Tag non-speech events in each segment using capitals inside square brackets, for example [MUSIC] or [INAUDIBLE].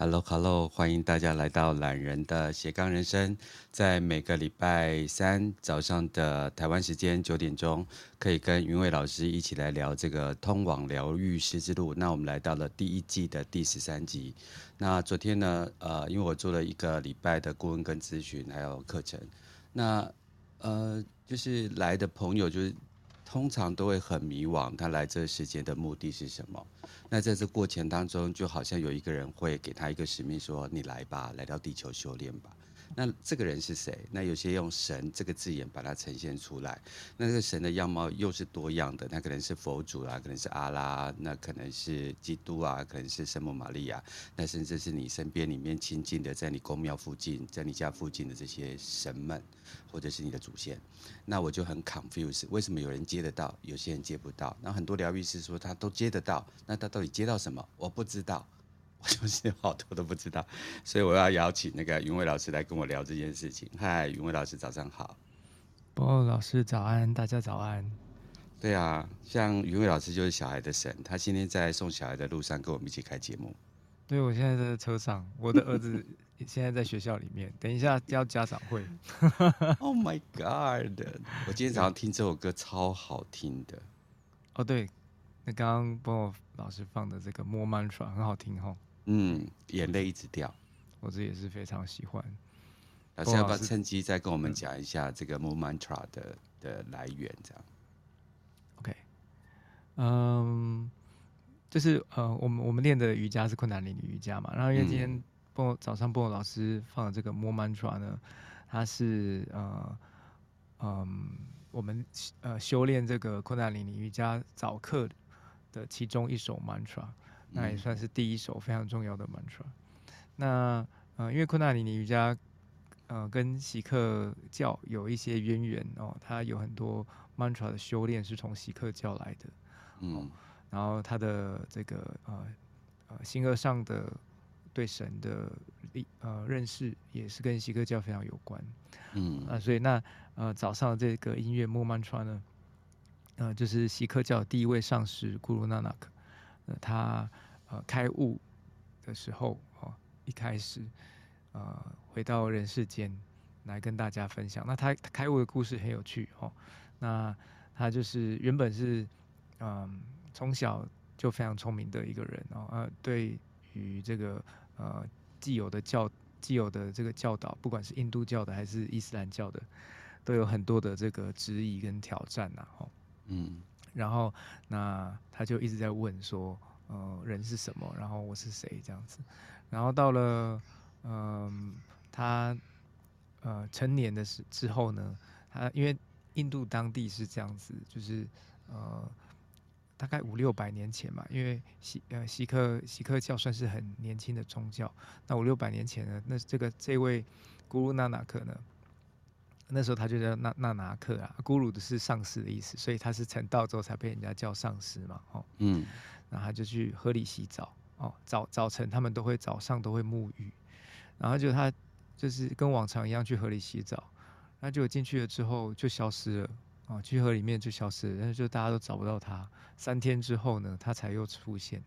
Hello，Hello，欢迎大家来到懒人的斜杠人生。在每个礼拜三早上的台湾时间九点钟，可以跟云伟老师一起来聊这个通往疗愈师之路。那我们来到了第一季的第十三集。那昨天呢，呃，因为我做了一个礼拜的顾问跟咨询，还有课程。那呃，就是来的朋友就是。通常都会很迷惘，他来这世界的目的是什么？那在这过程当中，就好像有一个人会给他一个使命，说：“你来吧，来到地球修炼吧。”那这个人是谁？那有些用“神”这个字眼把它呈现出来。那这个神的样貌又是多样的，那可能是佛祖啊，可能是阿拉，那可能是基督啊，可能是圣母玛利亚，那甚至是你身边里面亲近的，在你宫庙附近，在你家附近的这些神们，或者是你的祖先。那我就很 confuse，为什么有人接得到，有些人接不到？那很多疗愈师说他都接得到，那他到底接到什么？我不知道。[LAUGHS] 我就是好多都不知道，所以我要邀请那个云伟老师来跟我聊这件事情。嗨，云伟老师，早上好。波老师早安，大家早安。对啊，像云伟老师就是小孩的神，他今天在送小孩的路上跟我们一起开节目。对，我现在在车上，我的儿子 [LAUGHS] 现在在学校里面，等一下要家长会。[LAUGHS] Oh my God！我今天早上听这首歌超好听的。哦，对，那刚刚波老师放的这个《More Mantra》很好听哈。嗯，眼泪一直掉，我这也是非常喜欢。老师要不要趁机再跟我们讲一下这个 Mu Mantra 的的来源？这样，OK，嗯，就是呃，我们我们练的瑜伽是困难里的瑜伽嘛。然后因为今天波早上波老师放的这个 Mu Mantra 呢，它是呃嗯，我们呃修炼这个困难里尼瑜伽早课的其中一首 Mantra。那也算是第一首非常重要的 mantra。那呃，因为昆达里尼瑜伽呃跟锡克教有一些渊源哦，它有很多 mantra 的修炼是从锡克教来的。嗯。然后它的这个呃呃心而上的对神的呃认识也是跟锡克教非常有关。嗯。啊，所以那呃早上这个音乐 Mu Mantra 呢，呃就是锡克教第一位上师古鲁纳纳克。他呃开悟的时候哦，一开始呃回到人世间来跟大家分享。那他开悟的故事很有趣哦。那他就是原本是嗯从小就非常聪明的一个人哦，呃对于这个呃既有的教既有的这个教导，不管是印度教的还是伊斯兰教的，都有很多的这个质疑跟挑战呐，哦，嗯。然后，那他就一直在问说，呃，人是什么？然后我是谁？这样子。然后到了，嗯、他，呃，成年的时之后呢，他因为印度当地是这样子，就是，呃，大概五六百年前嘛，因为锡呃锡克锡克教算是很年轻的宗教。那五六百年前呢，那这个这位古鲁那纳克呢？那时候他就叫纳纳拿克啊，咕噜的是上师的意思，所以他是成道之后才被人家叫上师嘛，哦，嗯，然后他就去河里洗澡，哦，早早晨他们都会早上都会沐浴，然后就他就是跟往常一样去河里洗澡，那就进去了之后就消失了，哦，去河里面就消失了，但是就大家都找不到他，三天之后呢，他才又出现，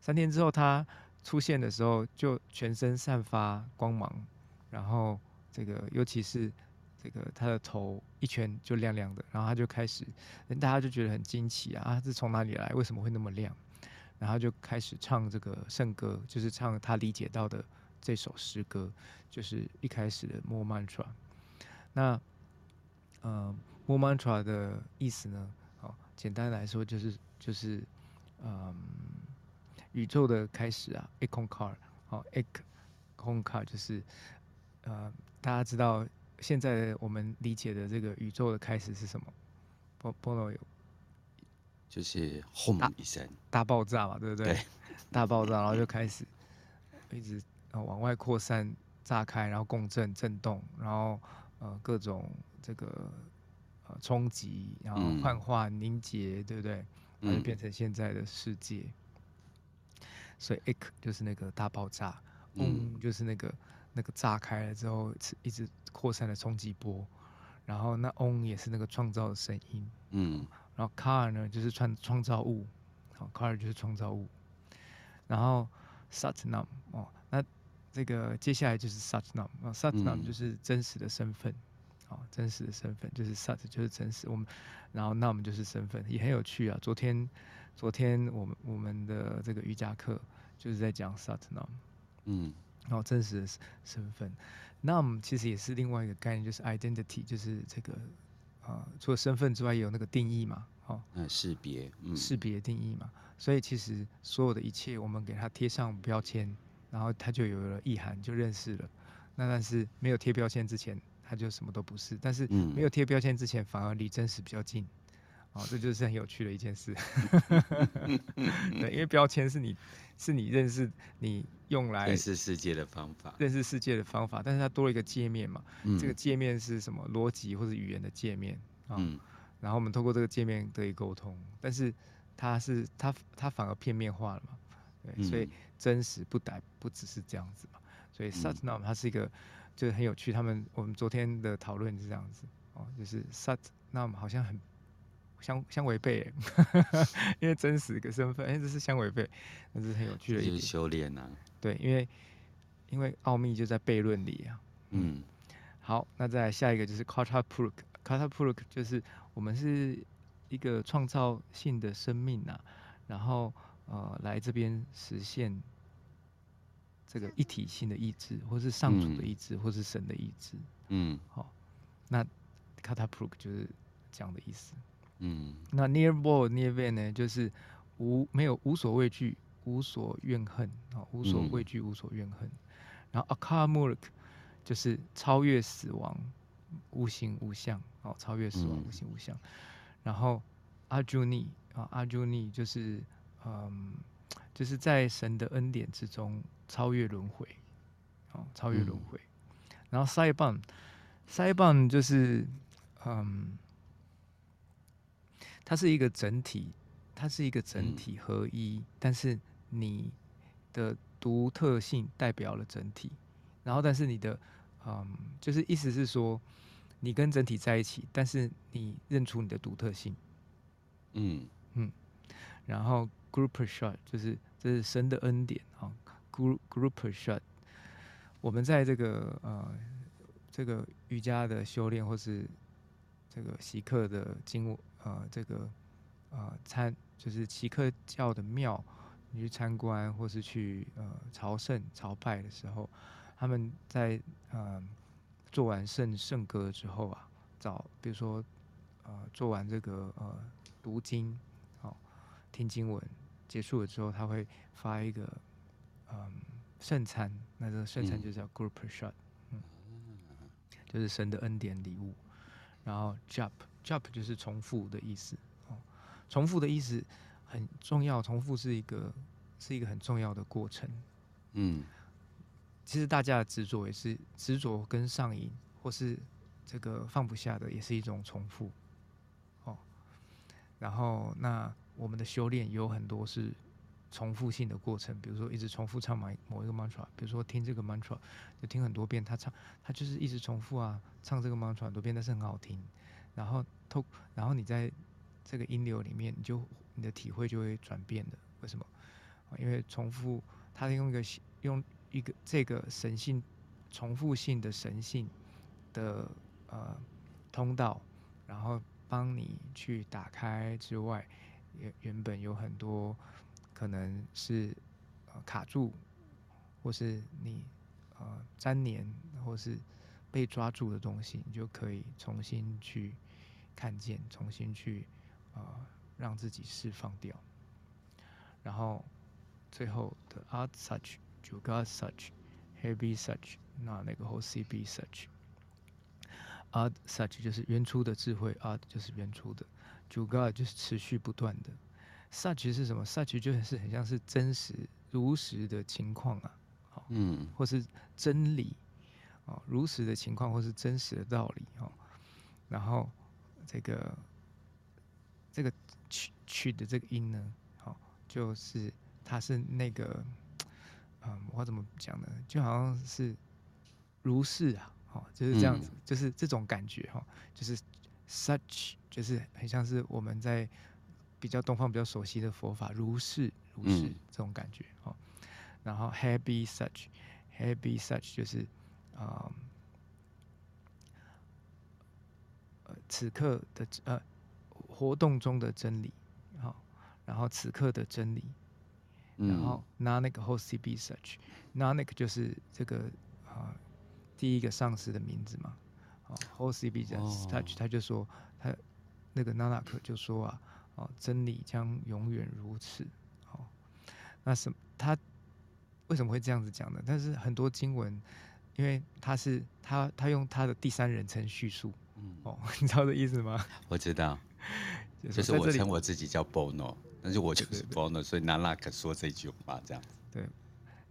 三天之后他出现的时候就全身散发光芒，然后这个尤其是。这个他的头一圈就亮亮的，然后他就开始，大家就觉得很惊奇啊，啊，这从哪里来？为什么会那么亮？然后就开始唱这个圣歌，就是唱他理解到的这首诗歌，就是一开始的 Mu Mantra。那，呃，Mu Mantra 的意思呢？哦，简单来说就是就是，嗯，宇宙的开始啊，Ek Onkar，哦，Ek Onkar 就是，呃，大家知道。现在我们理解的这个宇宙的开始是什么？波波罗有，就是轰一声大，爆炸嘛，对不对？对 [LAUGHS] 大爆炸，然后就开始一直往外扩散、炸开，然后共振、震动，然后呃各种这个呃冲击，然后幻化、凝结，对不对？然后就变成现在的世界。嗯、所以 ek 就是那个大爆炸，嗯，就是那个。那个炸开了之后，一直扩散的冲击波，然后那嗡也是那个创造的声音，嗯，然后 car 呢就是创创造物，好 car 就是创造物，然后 Satnam 哦，那这个接下来就是 Satnam 啊，Satnam 就是真实的身份，哦，真实的身份就是 Sat 就是真实，我们然后 Nam 就是身份，也很有趣啊。昨天昨天我们我们的这个瑜伽课就是在讲 Satnam，嗯，然后真实的身份那我们其实也是另外一个概念，就是 identity，就是这个啊，除了身份之外，也有那个定义嘛，哦，嗯，识别，嗯，识别定义嘛。所以其实所有的一切，我们给它贴上标签，然后它就有了意涵，就认识了。那但是没有贴标签之前，它就什么都不是。但是没有贴标签之前，反而离真实比较近。哦，这就是很有趣的一件事。[LAUGHS] 对，因为标签是你是你认识你用来认识世界的方法，认识世界的方法。但是它多了一个界面嘛，嗯、这个界面是什么？逻辑或者语言的界面啊。嗯、然后我们透过这个界面得以沟通，但是。它是它它反而片面化了嘛？对，嗯、所以真实不逮不只是这样子嘛。所以 Satnam 它是一个就是很有趣。他们我们昨天的讨论是这样子哦，就是 Satnam 好像很相相违背，[LAUGHS] 因为真实的身份哎，这是相违背，那是很有趣的一点。就是修炼啊。对，因为因为奥秘就在悖论里啊。嗯。好，那再来下一个就是 Karta Puruk，Karta Puruk 就是我们是。一个创造性的生命呐、啊，然后呃来这边实现这个一体性的意志，或是上主的意志，嗯、或是神的意志。嗯，好、哦，那 Katapruk 就是这样的意思。嗯，那 Nirvana Nirvana 呢，就是无没有无所畏惧，无所怨恨啊、哦，无所畏惧，无所怨恨。嗯、然后 Akamurk 就是超越死亡，无形无相哦，超越死亡，无形无相。嗯然后阿朱尼啊，阿朱尼就是嗯，就是在神的恩典之中超越轮回，哦，超越轮回。嗯、然后塞邦，塞邦就是嗯，它是一个整体，它是一个整体合一，嗯、但是你的独特性代表了整体。然后，但是你的嗯，就是意思是说。你跟整体在一起，但是你认出你的独特性，嗯嗯，然后 group shot 就是这是神的恩典啊，group group shot，我们在这个呃这个瑜伽的修炼，或是这个习课的经呃这个呃参就是奇克教的庙，你去参观或是去呃朝圣朝拜的时候，他们在呃。做完圣圣歌之后啊，找比如说，呃，做完这个呃读经，哦、听经文结束了之后，他会发一个嗯圣餐，那这个圣餐就叫 group shot，嗯，就是神的恩典礼物。然后 jump jump 就是重复的意思，哦，重复的意思很重要，重复是一个是一个很重要的过程，嗯。其实大家的执着也是执着跟上瘾，或是这个放不下的，也是一种重复，哦。然后那我们的修炼有很多是重复性的过程，比如说一直重复唱某某一个 mantra，比如说听这个 mantra 就听很多遍，他唱他就是一直重复啊，唱这个 mantra 很多遍，但是很好听。然后透，然后你在这个音流里面，你就你的体会就会转变的。为什么？因为重复，他用一个用。一个这个神性重复性的神性的呃通道，然后帮你去打开之外，原原本有很多可能是呃卡住，或是你呃粘连，或是被抓住的东西，你就可以重新去看见，重新去呃让自己释放掉。然后最后的 art such。主 God such, heavy such，那那个后 CB such，啊 such 就是原初的智慧，啊就是原初的，主 God 就是持续不断的，such 是什么？such 就是很像是真实如实的情况啊，嗯，或是真理，哦，如实的情况或是真实的道理，哦，然后这个这个曲曲的这个音呢，好，就是它是那个。嗯，我怎么讲呢？就好像是如是啊，哦，就是这样子，嗯、就是这种感觉哈，就是 such，就是很像是我们在比较东方比较熟悉的佛法，如是如是这种感觉哈。然后 happy such，happy such 就是啊、呃，此刻的呃活动中的真理，好，然后此刻的真理，然后 Nanak Hosibi such，Nanak 就是这个啊、呃、第一个上司的名字嘛，哦 Hosibi such，他就说他那个 Nanak 就说啊，哦，真理将永远如此，哦，那什他。为什么会这样子讲呢？但是很多经文，因为他是他他用他的第三人称叙述，嗯，哦，[LAUGHS] 你知道这意思吗？我知道，[LAUGHS] 就是我称我自己叫 Bono，但是我就是 Bono，所以 Nanak 说这句话这样子。对，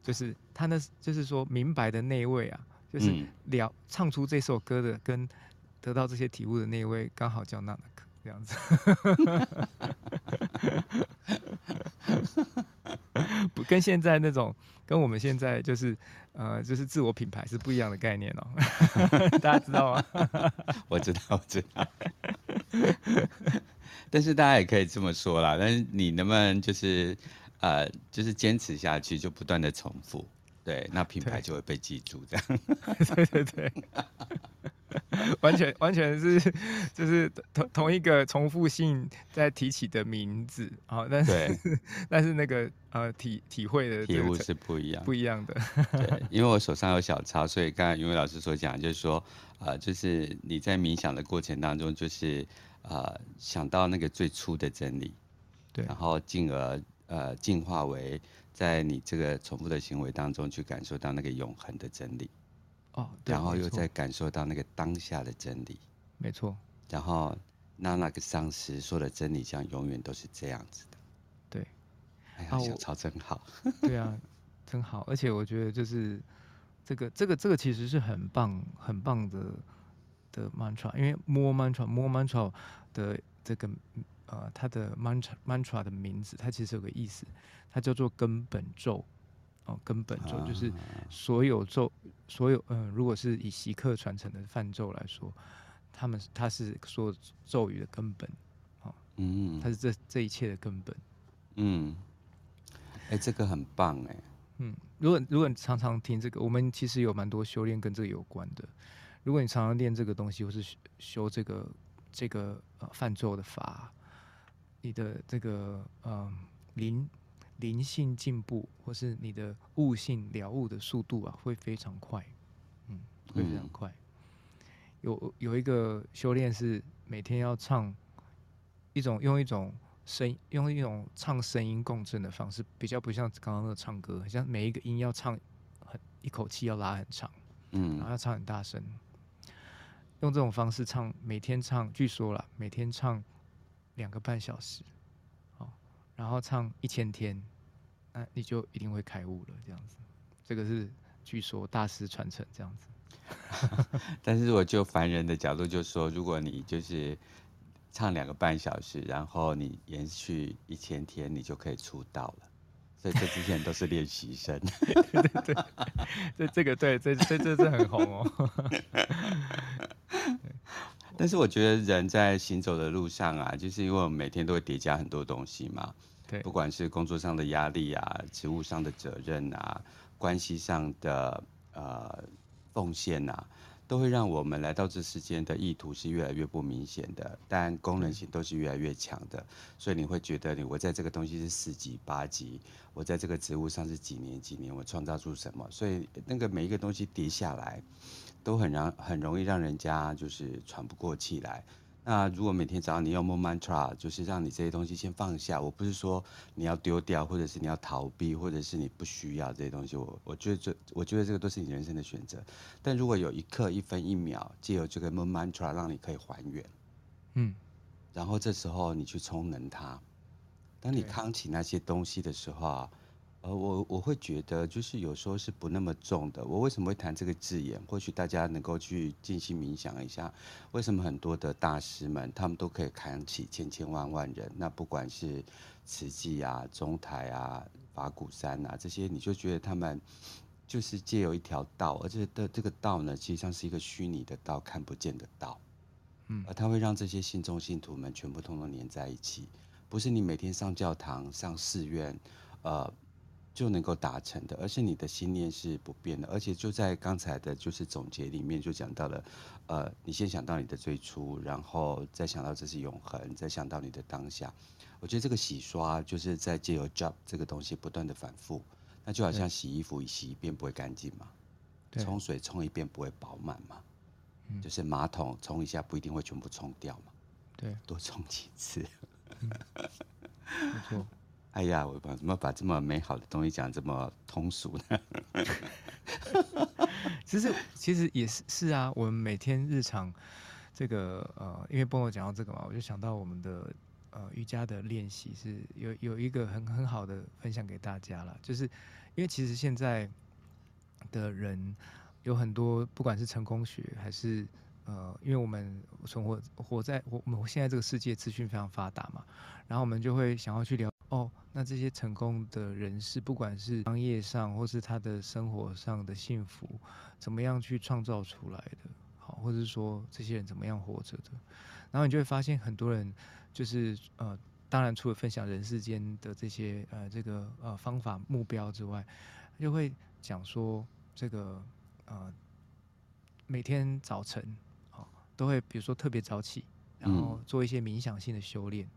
就是他那，就是说明白的那一位啊，就是了、嗯、唱出这首歌的，跟得到这些体悟的那一位，刚好叫 Nanak 这样子。[LAUGHS] 不跟现在那种，跟我们现在就是，呃，就是自我品牌是不一样的概念哦。[LAUGHS] 大家知道吗？[LAUGHS] 我知道，我知道。[LAUGHS] 但是大家也可以这么说啦。但是你能不能就是，呃，就是坚持下去，就不断的重复，对，那品牌就会被记住，这样。[LAUGHS] 对对对。[LAUGHS] 完全完全是就是同同一个重复性在提起的名字啊，但是 [LAUGHS] 但是那个呃体体会的体悟是不一样不一样的。对，因为我手上有小抄，所以刚才云伟老师所讲就是说，呃，就是你在冥想的过程当中，就是呃想到那个最初的真理，对，然后进而呃进化为在你这个重复的行为当中去感受到那个永恒的真理。哦，然后又再感受到那个当下的真理，没错。然后那那个上师说的真理，将永远都是这样子的。对，哎呀，小超真好。[LAUGHS] 对啊，真好。而且我觉得就是这个这个这个其实是很棒很棒的的 mantra，因为 more mantra more mantra 的这个呃它的 mantra mantra 的名字，它其实有个意思，它叫做根本咒。哦，根本咒就是所有咒，所有嗯、呃，如果是以习克传承的梵咒来说，他们他是说咒语的根本，哦，嗯，它是这这一切的根本，嗯，哎、欸，这个很棒哎，嗯，如果如果你常常听这个，我们其实有蛮多修炼跟这个有关的，如果你常常练这个东西，或是修这个这个呃梵咒的法，你的这个嗯灵。呃灵性进步，或是你的悟性了悟的速度啊，会非常快，嗯，会非常快。嗯、有有一个修炼是每天要唱一种用一种声用一种唱声音共振的方式，比较不像刚刚那个唱歌，像每一个音要唱很一口气要拉很长，嗯，然后要唱很大声，用这种方式唱，每天唱，据说啦，每天唱两个半小时，然后唱一千天。那你就一定会开悟了，这样子。这个是据说大师传承这样子。[LAUGHS] 但是我就凡人的角度就说，如果你就是唱两个半小时，然后你延续一千天，你就可以出道了。所以这之前都是练习生。[LAUGHS] 对对对，这这个对，这这这是很红哦。[LAUGHS] [LAUGHS] 但是我觉得人在行走的路上啊，就是因为我们每天都会叠加很多东西嘛。对，不管是工作上的压力啊，职务上的责任啊，关系上的呃奉献啊，都会让我们来到这世间的意图是越来越不明显的，但功能性都是越来越强的。所以你会觉得，你我在这个东西是四级八级，我在这个职务上是几年几年，我创造出什么？所以那个每一个东西叠下来，都很让很容易让人家就是喘不过气来。那如果每天早上你用 More Mantra，就是让你这些东西先放下。我不是说你要丢掉，或者是你要逃避，或者是你不需要这些东西。我我觉得这，我觉得这个都是你人生的选择。但如果有一刻、一分、一秒，借由这个 More Mantra 让你可以还原，嗯，然后这时候你去充能它。当你扛起那些东西的时候啊。呃，我我会觉得，就是有时候是不那么重的。我为什么会谈这个字眼？或许大家能够去静心冥想一下，为什么很多的大师们，他们都可以扛起千千万万人？那不管是慈济啊、中台啊、法鼓山啊这些，你就觉得他们就是借有一条道，而且的这个道呢，实际上是一个虚拟的道，看不见的道。嗯，而它会让这些信众信徒们全部通通连在一起，不是你每天上教堂、上寺院，呃。就能够达成的，而且你的信念是不变的，而且就在刚才的就是总结里面就讲到了，呃，你先想到你的最初，然后再想到这是永恒，再想到你的当下。我觉得这个洗刷就是在借由 job 这个东西不断的反复，那就好像洗衣服洗一遍不会干净嘛，冲水冲一遍不会饱满嘛，就是马桶冲一下不一定会全部冲掉嘛，对，多冲几次，嗯、没错。哎呀，我把怎么把这么美好的东西讲这么通俗呢？[LAUGHS] 其实其实也是是啊，我们每天日常这个呃，因为波诺讲到这个嘛，我就想到我们的呃瑜伽的练习是有有一个很很好的分享给大家了，就是因为其实现在的人有很多，不管是成功学还是呃，因为我们存活活在我我们现在这个世界资讯非常发达嘛，然后我们就会想要去聊。哦，那这些成功的人士，不管是商业上或是他的生活上的幸福，怎么样去创造出来的？好，或者是说这些人怎么样活着的？然后你就会发现，很多人就是呃，当然除了分享人世间的这些呃这个呃方法目标之外，就会讲说这个呃每天早晨好都会比如说特别早起，然后做一些冥想性的修炼。嗯，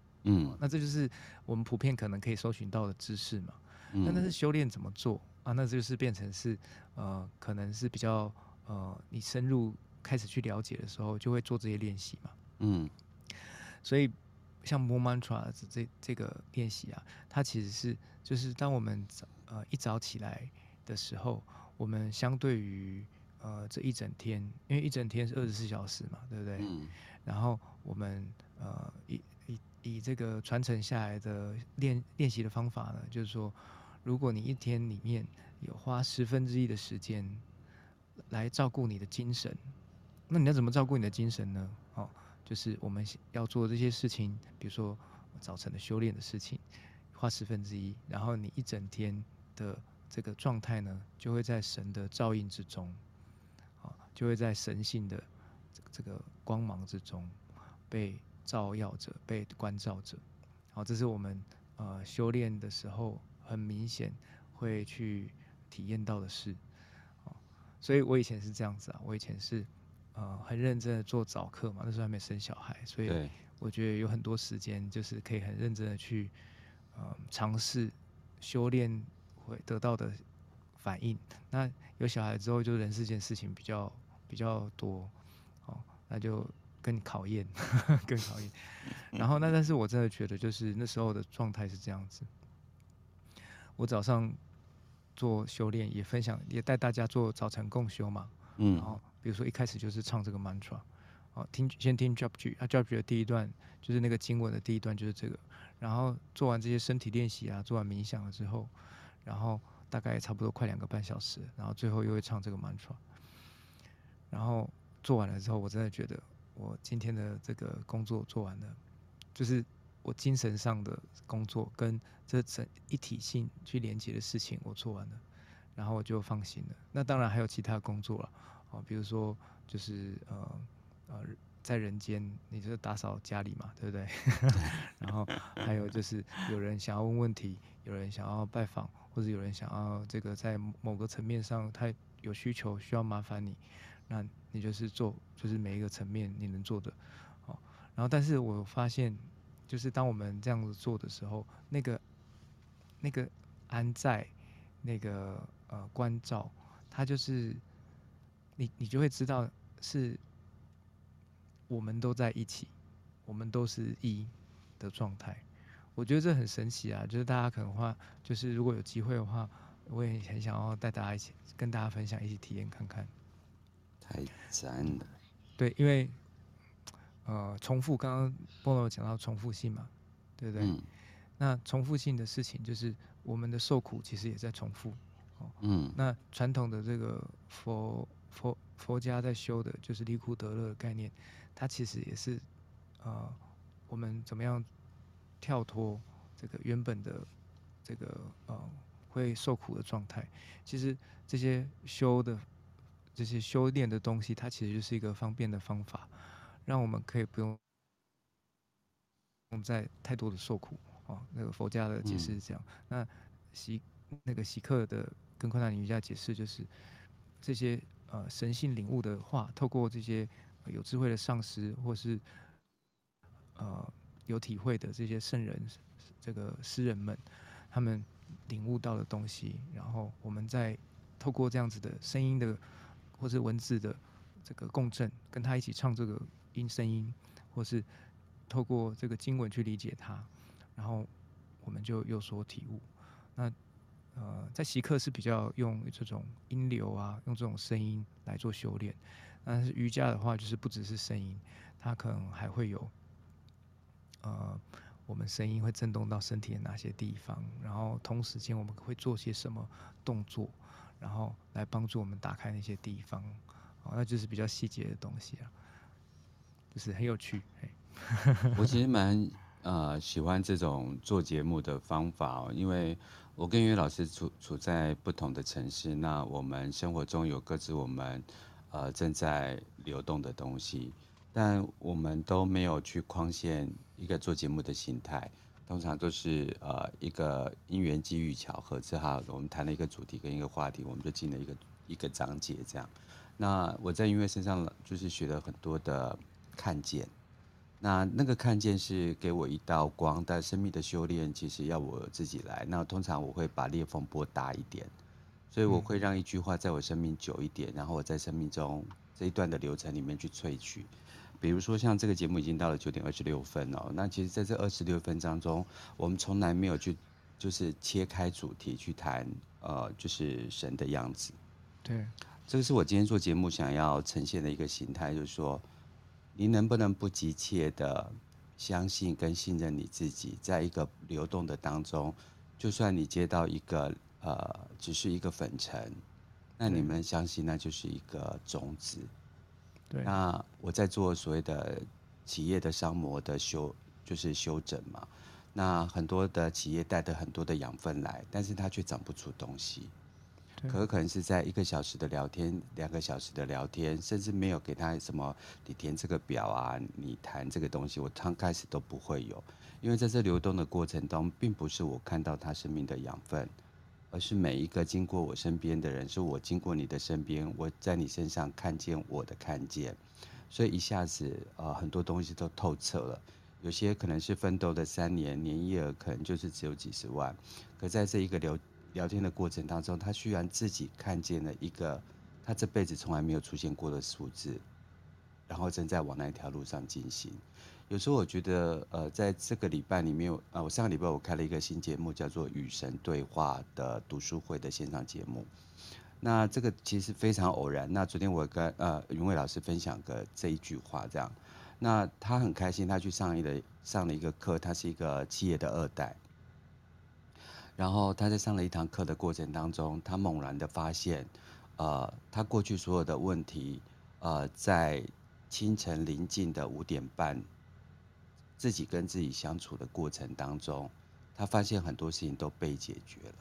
那这就是我们普遍可能可以搜寻到的知识嘛。嗯，那但是修炼怎么做啊？那就是变成是呃，可能是比较呃，你深入开始去了解的时候，就会做这些练习嘛。嗯，所以像 More Mantra 这这个练习啊，它其实是就是当我们早呃一早起来的时候，我们相对于呃这一整天，因为一整天是二十四小时嘛，对不对？嗯，然后我们呃一。以这个传承下来的练练习的方法呢，就是说，如果你一天里面有花十分之一的时间来照顾你的精神，那你要怎么照顾你的精神呢？哦，就是我们要做这些事情，比如说早晨的修炼的事情，花十分之一，然后你一整天的这个状态呢，就会在神的照应之中，啊，就会在神性的这个光芒之中被。照耀着，被关照着，好，这是我们呃修炼的时候很明显会去体验到的事，所以我以前是这样子啊，我以前是呃很认真的做早课嘛，那时候还没生小孩，所以我觉得有很多时间就是可以很认真的去呃尝试修炼会得到的反应。那有小孩之后，就人世间事情比较比较多，哦，那就。更考验，[LAUGHS] 更考验。然后那，但是我真的觉得，就是那时候的状态是这样子。我早上做修炼，也分享，也带大家做早晨共修嘛。嗯。然后比如说一开始就是唱这个 mantra，哦，听先听 j o b g 啊 j o b g 的第一段就是那个经文的第一段就是这个。然后做完这些身体练习啊，做完冥想了之后，然后大概差不多快两个半小时，然后最后又会唱这个 mantra。然后做完了之后，我真的觉得。我今天的这个工作做完了，就是我精神上的工作跟这整一体性去连接的事情我做完了，然后我就放心了。那当然还有其他工作了，哦，比如说就是呃呃，在人间你就是打扫家里嘛，对不对？[LAUGHS] 然后还有就是有人想要问问题，有人想要拜访，或者有人想要这个在某个层面上他有需求需要麻烦你。那你就是做，就是每一个层面你能做的，哦，然后但是我发现，就是当我们这样子做的时候，那个那个安在，那个呃关照，它就是你你就会知道是我们都在一起，我们都是一的状态。我觉得这很神奇啊，就是大家可能话，就是如果有机会的话，我也很想要带大家一起跟大家分享，一起体验看看。太赞了，对，因为呃，重复，刚刚波罗讲到重复性嘛，对不对？嗯、那重复性的事情，就是我们的受苦其实也在重复。哦、嗯。那传统的这个佛佛佛家在修的，就是离苦得乐的概念，它其实也是呃，我们怎么样跳脱这个原本的这个呃会受苦的状态？其实这些修的。这些修炼的东西，它其实就是一个方便的方法，让我们可以不用再太多的受苦哦。那个佛家的解释是这样。嗯、那习那个习克的跟昆达尼瑜伽解释，就是这些呃神性领悟的话，透过这些有智慧的上师或是呃有体会的这些圣人，这个诗人们，他们领悟到的东西，然后我们再透过这样子的声音的或是文字的这个共振，跟他一起唱这个音声音，或是透过这个经文去理解它，然后我们就有所体悟。那呃，在习课是比较用这种音流啊，用这种声音来做修炼。但是瑜伽的话，就是不只是声音，它可能还会有呃，我们声音会震动到身体的哪些地方，然后同时间我们会做些什么动作，然后来帮助我们打开那些地方。哦，那就是比较细节的东西啊，就是很有趣。[LAUGHS] 我其实蛮呃喜欢这种做节目的方法哦，因为。我跟云伟老师处处在不同的城市，那我们生活中有各自我们呃正在流动的东西，但我们都没有去框限一个做节目的形态，通常都是呃一个因缘机遇巧合之下，我们谈了一个主题跟一个话题，我们就进了一个一个章节这样。那我在音乐身上就是学了很多的看见。那那个看见是给我一道光，但生命的修炼其实要我自己来。那通常我会把裂缝拨大一点，所以我会让一句话在我生命久一点，然后我在生命中这一段的流程里面去萃取。比如说像这个节目已经到了九点二十六分哦，那其实在这二十六分当中，我们从来没有去就是切开主题去谈，呃，就是神的样子。对，这个是我今天做节目想要呈现的一个形态，就是说。你能不能不急切的相信跟信任你自己，在一个流动的当中，就算你接到一个呃，只是一个粉尘，那你们相信那就是一个种子。对。那我在做所谓的企业的商模的修，就是修整嘛。那很多的企业带的很多的养分来，但是它却长不出东西。可可能是在一个小时的聊天，两个小时的聊天，甚至没有给他什么，你填这个表啊，你谈这个东西，我刚开始都不会有，因为在这流动的过程中，并不是我看到他生命的养分，而是每一个经过我身边的人，是我经过你的身边，我在你身上看见我的看见，所以一下子呃很多东西都透彻了，有些可能是奋斗的三年，年营业可能就是只有几十万，可在这一个聊。聊天的过程当中，他居然自己看见了一个他这辈子从来没有出现过的数字，然后正在往那条路上进行。有时候我觉得，呃，在这个礼拜里面，呃，我上个礼拜我开了一个新节目，叫做《与神对话》的读书会的线上节目。那这个其实非常偶然。那昨天我跟呃云伟老师分享个这一句话，这样，那他很开心，他去上一个上了一个课，他是一个企业的二代。然后他在上了一堂课的过程当中，他猛然的发现，呃，他过去所有的问题，呃，在清晨临近的五点半，自己跟自己相处的过程当中，他发现很多事情都被解决了。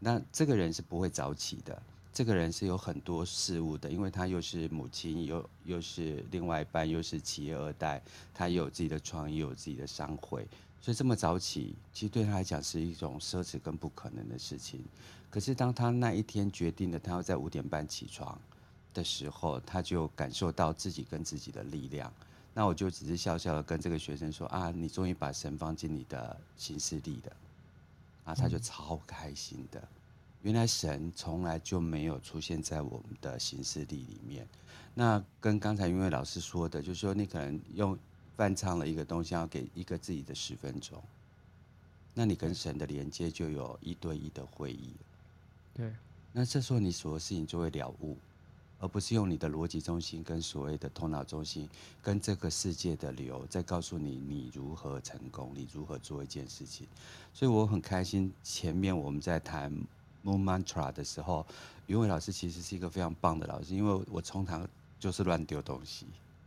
那这个人是不会早起的，这个人是有很多事物的，因为他又是母亲，又又是另外一半，又是企业二代，他也有自己的创意，有自己的商会。所以这么早起，其实对他来讲是一种奢侈跟不可能的事情。可是当他那一天决定了他要在五点半起床的时候，他就感受到自己跟自己的力量。那我就只是笑笑的跟这个学生说：“啊，你终于把神放进你的行事历了。”啊，他就超开心的。原来神从来就没有出现在我们的行事历里面。那跟刚才因为老师说的，就是说你可能用。翻唱了一个东西，要给一个自己的十分钟，那你跟神的连接就有一对一的会议。对，那这时候你所有事情就会了悟，而不是用你的逻辑中心跟所谓的头脑中心跟这个世界的流在告诉你你如何成功，你如何做一件事情。所以我很开心，前面我们在谈 Moon Mantra 的时候，云伟老师其实是一个非常棒的老师，因为我通常就是乱丢东西，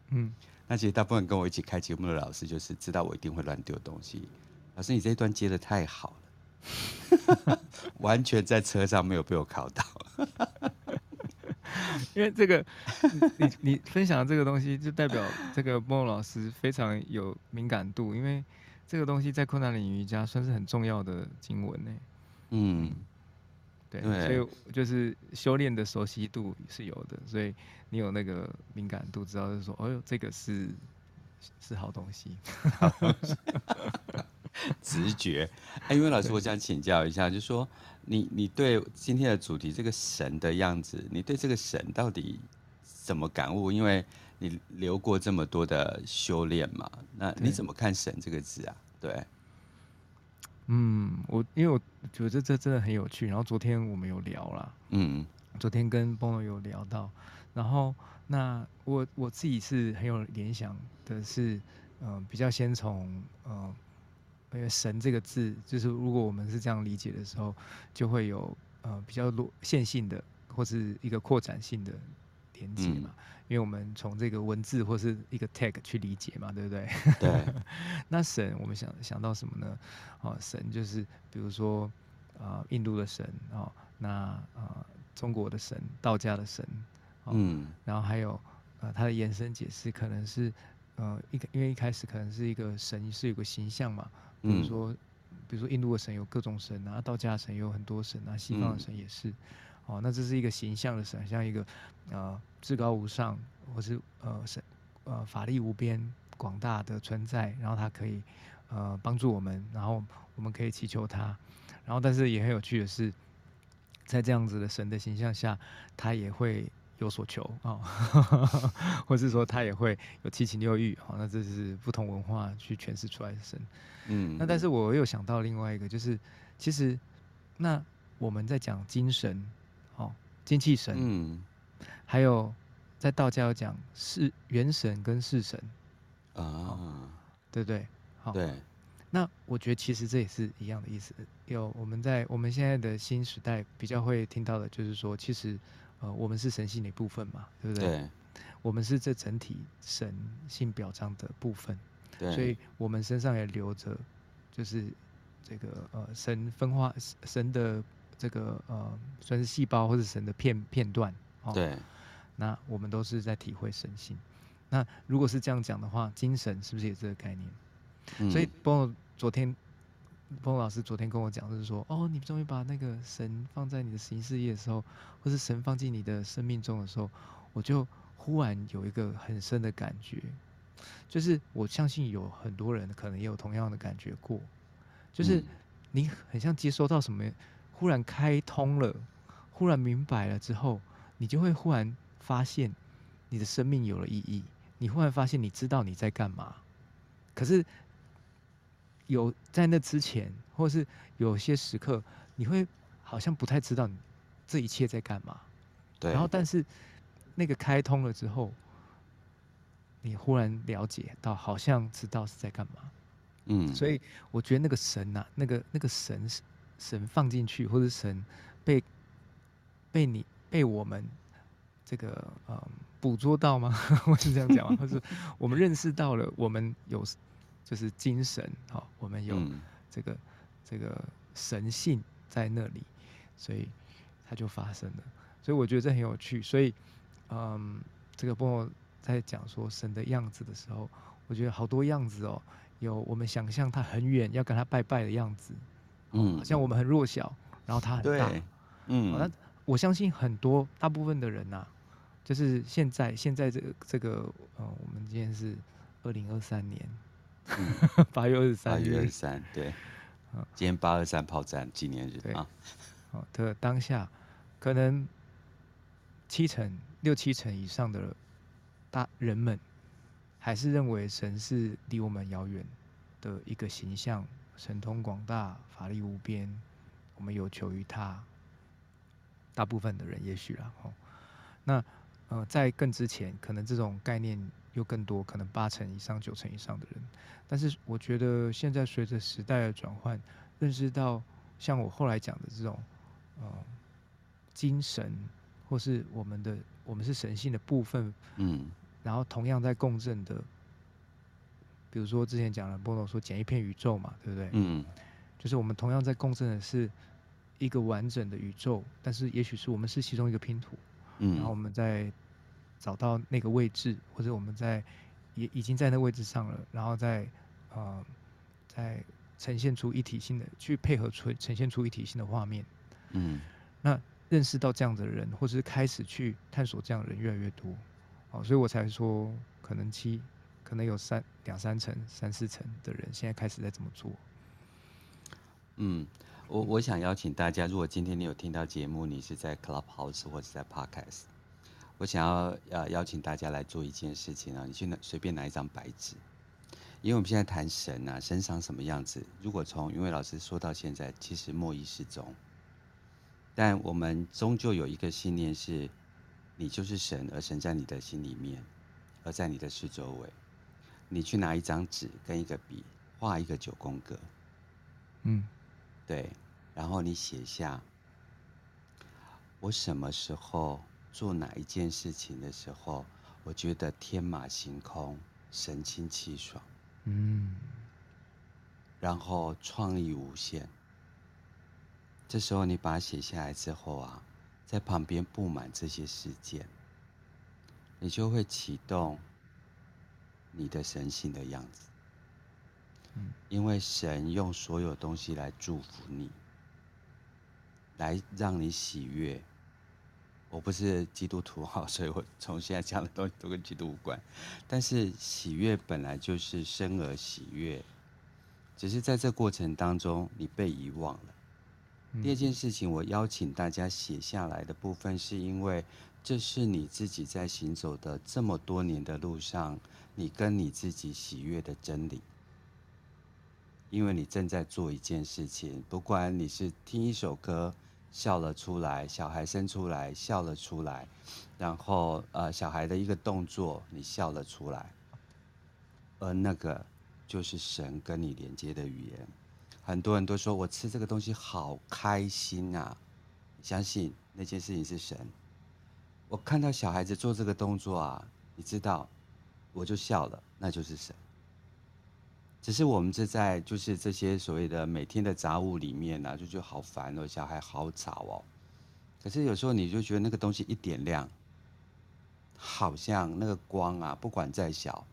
嗯。那其实大部分跟我一起开节目的老师，就是知道我一定会乱丢东西。老师，你这一段接的太好了，[LAUGHS] 完全在车上没有被我考到。因为这个，你你分享的这个东西，就代表这个莫老师非常有敏感度，因为这个东西在困难里瑜伽算是很重要的经文呢。嗯，对，所以就是修炼的熟悉度是有的，所以你有那个敏感度，知道就是说，哦呦，这个是是好东西。[LAUGHS] 直觉，哎，因为老师，我想请教一下，就是说，你你对今天的主题这个神的样子，你对这个神到底怎么感悟？因为你留过这么多的修炼嘛，那你怎么看神这个字啊？对，嗯，我因为我觉得这真的很有趣，然后昨天我们有聊了，嗯，昨天跟朋友有聊到，然后那我我自己是很有联想的是，嗯、呃，比较先从嗯。呃因为神这个字，就是如果我们是这样理解的时候，就会有呃比较多线性的或是一个扩展性的连接嘛。嗯、因为我们从这个文字或是一个 tag 去理解嘛，对不对？[LAUGHS] 对。那神，我们想想到什么呢？哦，神就是比如说啊、呃，印度的神哦，那啊、呃，中国的神，道家的神，哦、嗯，然后还有呃，它的延伸解释可能是呃一个，因为一开始可能是一个神是有个形象嘛。比如说，比如说印度的神有各种神啊，道家的神有很多神啊，西方的神也是。嗯、哦，那这是一个形象的神，像一个呃至高无上，或是呃神呃法力无边、广大的存在，然后他可以呃帮助我们，然后我们可以祈求他。然后，但是也很有趣的是，在这样子的神的形象下，他也会。有所求啊，哦、[LAUGHS] 或是说他也会有七情六欲，好，那这是不同文化去诠释出来的神。嗯，那但是我又想到另外一个，就是其实那我们在讲精神，哦，精气神，嗯，还有在道教讲是元神跟世神啊、哦，对不对？好，对。那我觉得其实这也是一样的意思。有我们在我们现在的新时代比较会听到的，就是说其实。呃，我们是神性的一部分嘛，对不对？对。我们是这整体神性表彰的部分，对。所以我们身上也留着，就是这个呃神分化神的这个呃算是细胞或者神的片片段。哦、对。那我们都是在体会神性。那如果是这样讲的话，精神是不是也是这个概念？嗯、所以，包括昨天。波老师昨天跟我讲，就是说，哦，你终于把那个神放在你的行事业的时候，或是神放进你的生命中的时候，我就忽然有一个很深的感觉，就是我相信有很多人可能也有同样的感觉过，就是你很像接收到什么，忽然开通了，忽然明白了之后，你就会忽然发现你的生命有了意义，你忽然发现你知道你在干嘛，可是。有在那之前，或是有些时刻，你会好像不太知道你这一切在干嘛。对。然后，但是那个开通了之后，你忽然了解到，好像知道是在干嘛。嗯。所以我觉得那个神呐，那个那个神神放进去，或者神被被你被我们这个嗯捕捉到吗？[LAUGHS] 我是这样讲吗？或是我们认识到了，我们有。就是精神，好，我们有这个、嗯、这个神性在那里，所以它就发生了。所以我觉得这很有趣。所以，嗯，这个朋友在讲说神的样子的时候，我觉得好多样子哦，有我们想象他很远要跟他拜拜的样子，嗯，好像我们很弱小，然后他很大，嗯，那我相信很多大部分的人呐、啊，就是现在现在这个这个，呃、嗯，我们今天是二零二三年。[LAUGHS] 八、嗯、月二十三，八月二十三，对，今天八二三炮战纪念日啊，好的当下，可能七成六七成以上的大人们，还是认为神是离我们遥远的一个形象，神通广大，法力无边，我们有求于他。大部分的人也许啦，哦，那呃，在更之前，可能这种概念。又更多，可能八成以上、九成以上的人，但是我觉得现在随着时代的转换，认识到像我后来讲的这种，呃，精神或是我们的我们是神性的部分，嗯，然后同样在共振的，比如说之前讲了波罗说捡一片宇宙嘛，对不对？嗯，就是我们同样在共振的是一个完整的宇宙，但是也许是我们是其中一个拼图，嗯，然后我们在。找到那个位置，或者我们在也已经在那个位置上了，然后再呃再呈现出一体性的，去配合出呈现出一体性的画面。嗯，那认识到这样的人，或者是开始去探索这样的人越来越多，哦，所以我才说可能七，可能有三两三层、三四层的人现在开始在这么做。嗯，我我想邀请大家，如果今天你有听到节目，你是在 Clubhouse 或者在 Podcast，我想要呃邀请大家来做一件事情啊，你去拿随便拿一张白纸，因为我们现在谈神啊，神长什么样子？如果从云伟老师说到现在，其实莫一是中，但我们终究有一个信念是，你就是神，而神在你的心里面，而在你的四周围，你去拿一张纸跟一个笔，画一个九宫格，嗯。对，然后你写下，我什么时候做哪一件事情的时候，我觉得天马行空、神清气爽，嗯，然后创意无限。这时候你把它写下来之后啊，在旁边布满这些事件，你就会启动你的神性的样子。因为神用所有东西来祝福你，来让你喜悦。我不是基督徒哈，所以我从现在讲的东西都跟基督无关。但是喜悦本来就是生而喜悦，只是在这过程当中你被遗忘了。第二件事情，我邀请大家写下来的部分，是因为这是你自己在行走的这么多年的路上，你跟你自己喜悦的真理。因为你正在做一件事情，不管你是听一首歌笑了出来，小孩生出来笑了出来，然后呃小孩的一个动作你笑了出来，而那个就是神跟你连接的语言。很多人都说我吃这个东西好开心啊，相信那件事情是神。我看到小孩子做这个动作啊，你知道，我就笑了，那就是神。只是我们这在就是这些所谓的每天的杂物里面呢、啊，就觉得好烦哦，小孩好吵哦。可是有时候你就觉得那个东西一点亮，好像那个光啊，不管再小，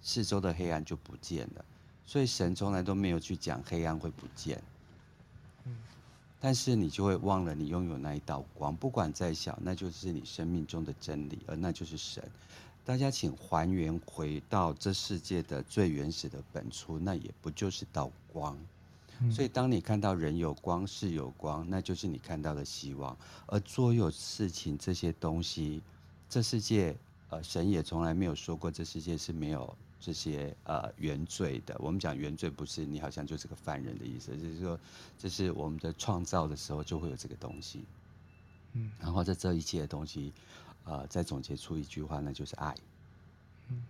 四周的黑暗就不见了。所以神从来都没有去讲黑暗会不见。但是你就会忘了你拥有那一道光，不管再小，那就是你生命中的真理，而那就是神。大家请还原回到这世界的最原始的本初，那也不就是道光。所以当你看到人有光，事有光，那就是你看到的希望。而所有事情这些东西，这世界呃神也从来没有说过这世界是没有这些呃原罪的。我们讲原罪不是你好像就是个犯人的意思，就是说这是我们的创造的时候就会有这个东西。嗯，然后在这一切的东西。呃，再总结出一句话，那就是爱。嗯，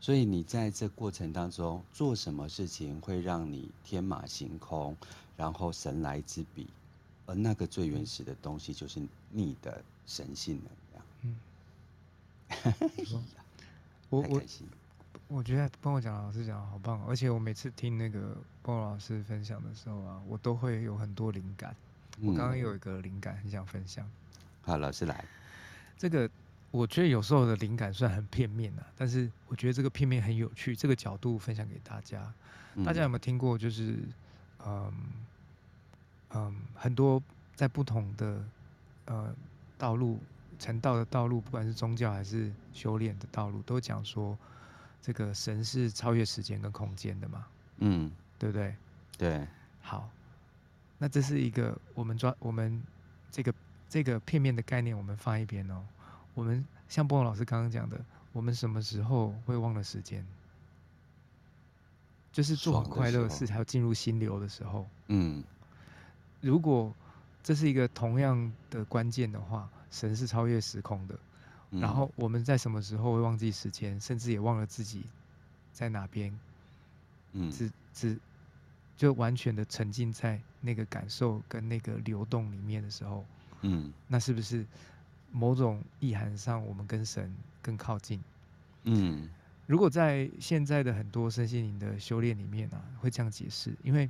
所以你在这过程当中做什么事情会让你天马行空，然后神来之笔，而那个最原始的东西就是你的神性能量。嗯，[LAUGHS] 我我我觉得帮我讲老师讲的好棒，而且我每次听那个波老师分享的时候啊，我都会有很多灵感。我刚刚有一个灵感很想分享。好，老师来。这个。我觉得有时候的灵感算很片面啊，但是我觉得这个片面很有趣，这个角度分享给大家。大家有没有听过？就是，嗯嗯，很多在不同的呃道路、成道的道路，不管是宗教还是修炼的道路，都讲说这个神是超越时间跟空间的嘛。嗯，对不对？对。好，那这是一个我们抓我们这个这个片面的概念，我们放一边哦。我们像波老师刚刚讲的，我们什么时候会忘了时间？就是做很快乐的事，还要进入心流的时候。嗯，如果这是一个同样的关键的话，神是超越时空的。然后我们在什么时候会忘记时间，甚至也忘了自己在哪边？嗯，只只就完全的沉浸在那个感受跟那个流动里面的时候，嗯，那是不是？某种意涵上，我们跟神更靠近。嗯，如果在现在的很多身心灵的修炼里面呢、啊，会这样解释，因为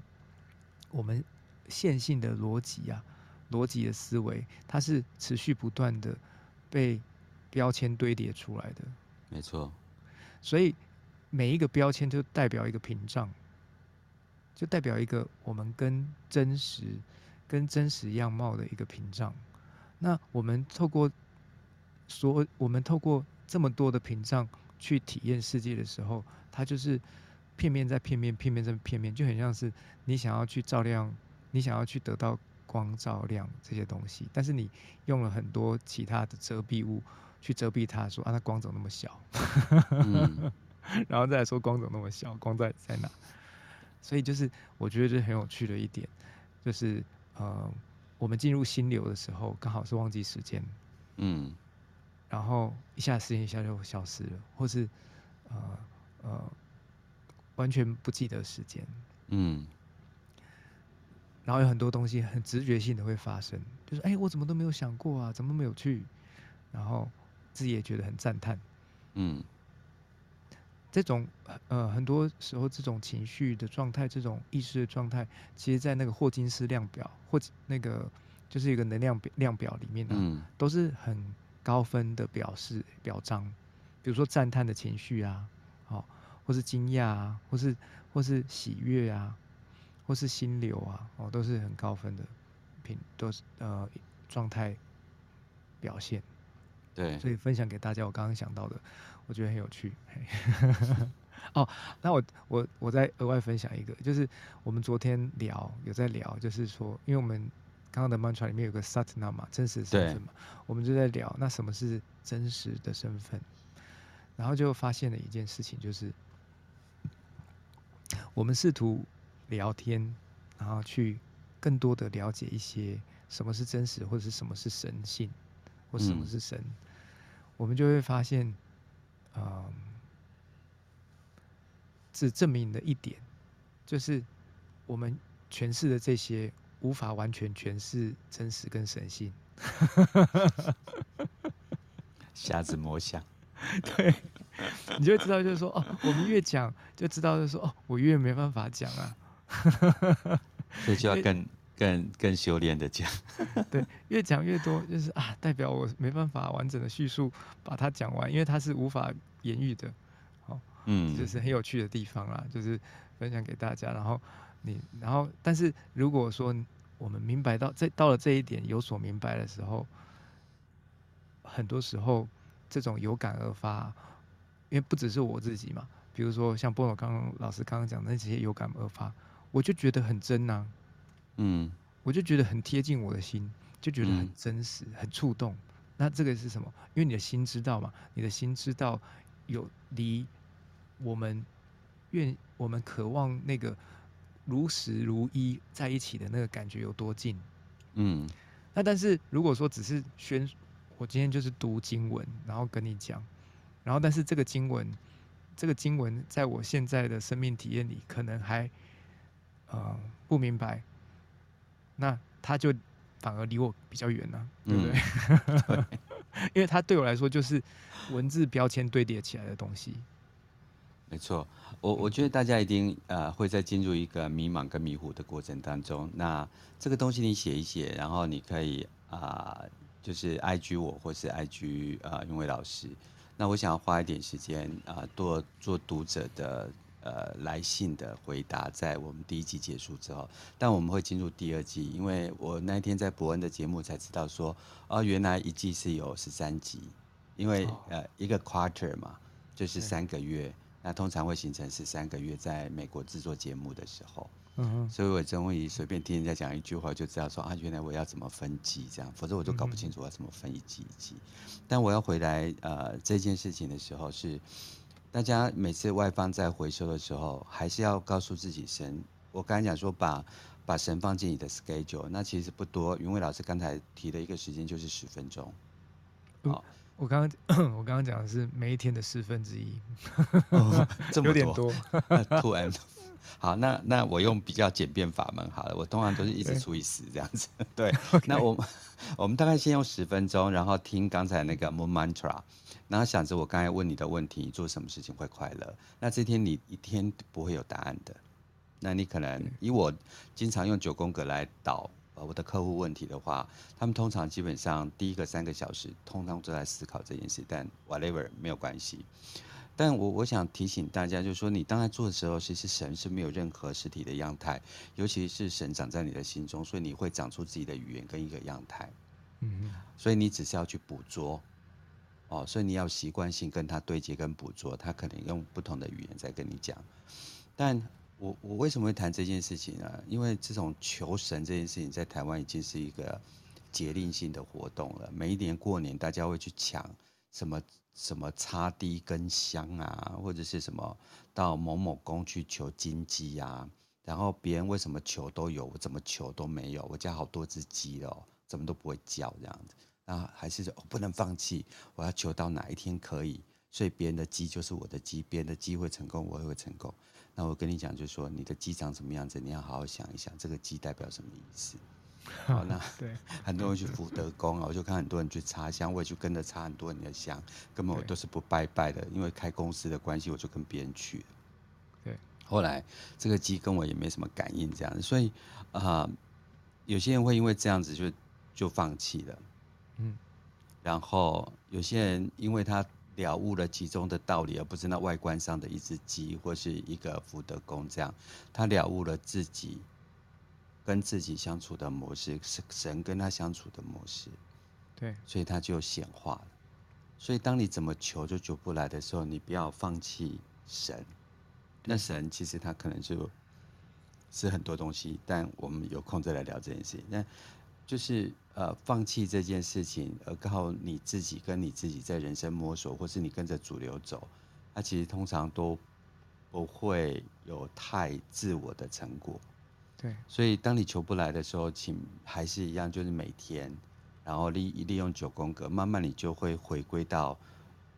我们线性的逻辑啊，逻辑的思维，它是持续不断的被标签堆叠出来的。没错。所以每一个标签就代表一个屏障，就代表一个我们跟真实跟真实样貌的一个屏障。那我们透过说，我们透过这么多的屏障去体验世界的时候，它就是片面在片面，片面在片面，就很像是你想要去照亮，你想要去得到光照亮这些东西，但是你用了很多其他的遮蔽物去遮蔽它，说啊，那光怎么那么小？嗯、[LAUGHS] 然后再来说光怎么那么小？光在在哪？所以就是我觉得这很有趣的一点，就是呃，我们进入心流的时候，刚好是忘记时间，嗯，然后一下时间一下就消失了，或是呃呃完全不记得时间，嗯，然后有很多东西很直觉性的会发生，就是哎，我怎么都没有想过啊，怎么没有去，然后自己也觉得很赞叹，嗯。这种呃，很多时候这种情绪的状态，这种意识的状态，其实，在那个霍金斯量表或那个就是一个能量表量表里面呢、啊，嗯、都是很高分的表示表彰。比如说赞叹的情绪啊，哦，或是惊讶啊，或是或是喜悦啊，或是心流啊，哦，都是很高分的品，都是呃状态表现。对，所以分享给大家，我刚刚想到的。我觉得很有趣。[LAUGHS] 哦，那我我我再额外分享一个，就是我们昨天聊有在聊，就是说，因为我们刚刚的 mantra 里面有个 Satnam 嘛，真实的身份嘛，我们就在聊，那什么是真实的身份？然后就发现了一件事情，就是我们试图聊天，然后去更多的了解一些什么是真实，或者是什么是神性，或什么是神，嗯、我们就会发现。嗯，只证明了一点，就是我们诠释的这些无法完全诠释真实跟神性。[LAUGHS] 瞎子摸象，对，你就会知道，就是说，哦，我们越讲就知道，就是说，哦，我越没办法讲啊。所以就要更。更更修炼的讲，[LAUGHS] 对，越讲越多，就是啊，代表我没办法完整的叙述把它讲完，因为它是无法言喻的，好，嗯，就是很有趣的地方啦，就是分享给大家。然后你，然后，但是如果说我们明白到这到了这一点有所明白的时候，很多时候这种有感而发，因为不只是我自己嘛，比如说像波罗刚刚老师刚刚讲的那些有感而发，我就觉得很真呐、啊。嗯，我就觉得很贴近我的心，就觉得很真实，嗯、很触动。那这个是什么？因为你的心知道嘛，你的心知道有离我们愿我们渴望那个如实如一在一起的那个感觉有多近。嗯，那但是如果说只是宣，我今天就是读经文，然后跟你讲，然后但是这个经文，这个经文在我现在的生命体验里，可能还呃不明白。那他就反而离我比较远呢，对不对？嗯、对因为他对我来说就是文字标签堆叠起来的东西。没错，我我觉得大家一定呃会在进入一个迷茫跟迷糊的过程当中。那这个东西你写一写，然后你可以啊、呃，就是 I G 我或是 I G 啊云伟老师。那我想要花一点时间啊、呃，多做读者的。呃，来信的回答在我们第一季结束之后，但我们会进入第二季，因为我那天在伯恩的节目才知道说，哦，原来一季是有十三集，因为呃一个 quarter 嘛，就是三个月，那通常会形成十三个月，在美国制作节目的时候，嗯哼，所以我终于随便听人家讲一句话就知道说啊，原来我要怎么分级这样，否则我就搞不清楚我要怎么分一季一季。但我要回来呃这件事情的时候是。大家每次外放在回收的时候，还是要告诉自己神。我刚才讲说把，把把神放进你的 schedule，那其实不多。云伟老师刚才提的一个时间就是十分钟。好，我刚刚 [CLEARS THROAT] 我刚刚讲的是每一天的四分之一，哦、[LAUGHS] 这么多有点多。突然，好，那那我用比较简便法门好了，我通常都是一直除以十这样子。[LAUGHS] 对，Okay. 那我们我们大概先用十分钟，然后听刚才那个 Moon Mantra。然后想着我刚才问你的问题，你做什么事情会快乐？那这天你一天不会有答案的。那你可能以我经常用九宫格来导呃我的客户问题的话，他们通常基本上第一个三个小时通常都在思考这件事，但 whatever 没有关系。但我我想提醒大家，就是说，你当在做的时候，其实神是没有任何实体的样态，尤其是神长在你的心中，所以你会长出自己的语言跟一个样态。嗯，所以你只是要去捕捉，哦，所以你要习惯性跟他对接跟捕捉，他可能用不同的语言在跟你讲。但我我为什么会谈这件事情呢？因为这种求神这件事情在台湾已经是一个节令性的活动了，每一年过年大家会去抢什么。什么插第一根香啊，或者是什么到某某宫去求金鸡啊，然后别人为什么求都有，我怎么求都没有？我家好多只鸡哦，怎么都不会叫这样子，那还是说、哦、不能放弃，我要求到哪一天可以，所以别人的鸡就是我的鸡，别人的鸡会成功，我也会成功。那我跟你讲，就是说你的鸡长什么样子，你要好好想一想，这个鸡代表什么意思。好，那 [LAUGHS] 对很多人去福德宫啊，我就看很多人去插香，我也去跟着插很多人的香，根本我都是不拜拜的，因为开公司的关系，我就跟别人去。对，后来这个鸡跟我也没什么感应，这样子，所以啊、呃，有些人会因为这样子就就放弃了，嗯，然后有些人因为他了悟了其中的道理，而不是那外观上的一只鸡或是一个福德宫这样，他了悟了自己。跟自己相处的模式，是神跟他相处的模式，对，所以他就显化了。所以当你怎么求就求不来的时候，你不要放弃神。那神其实他可能就是很多东西，但我们有空再来聊这件事情。那就是呃，放弃这件事情，而靠你自己跟你自己在人生摸索，或是你跟着主流走，那其实通常都不会有太自我的成果。对，所以当你求不来的时候，请还是一样，就是每天，然后利利用九宫格，慢慢你就会回归到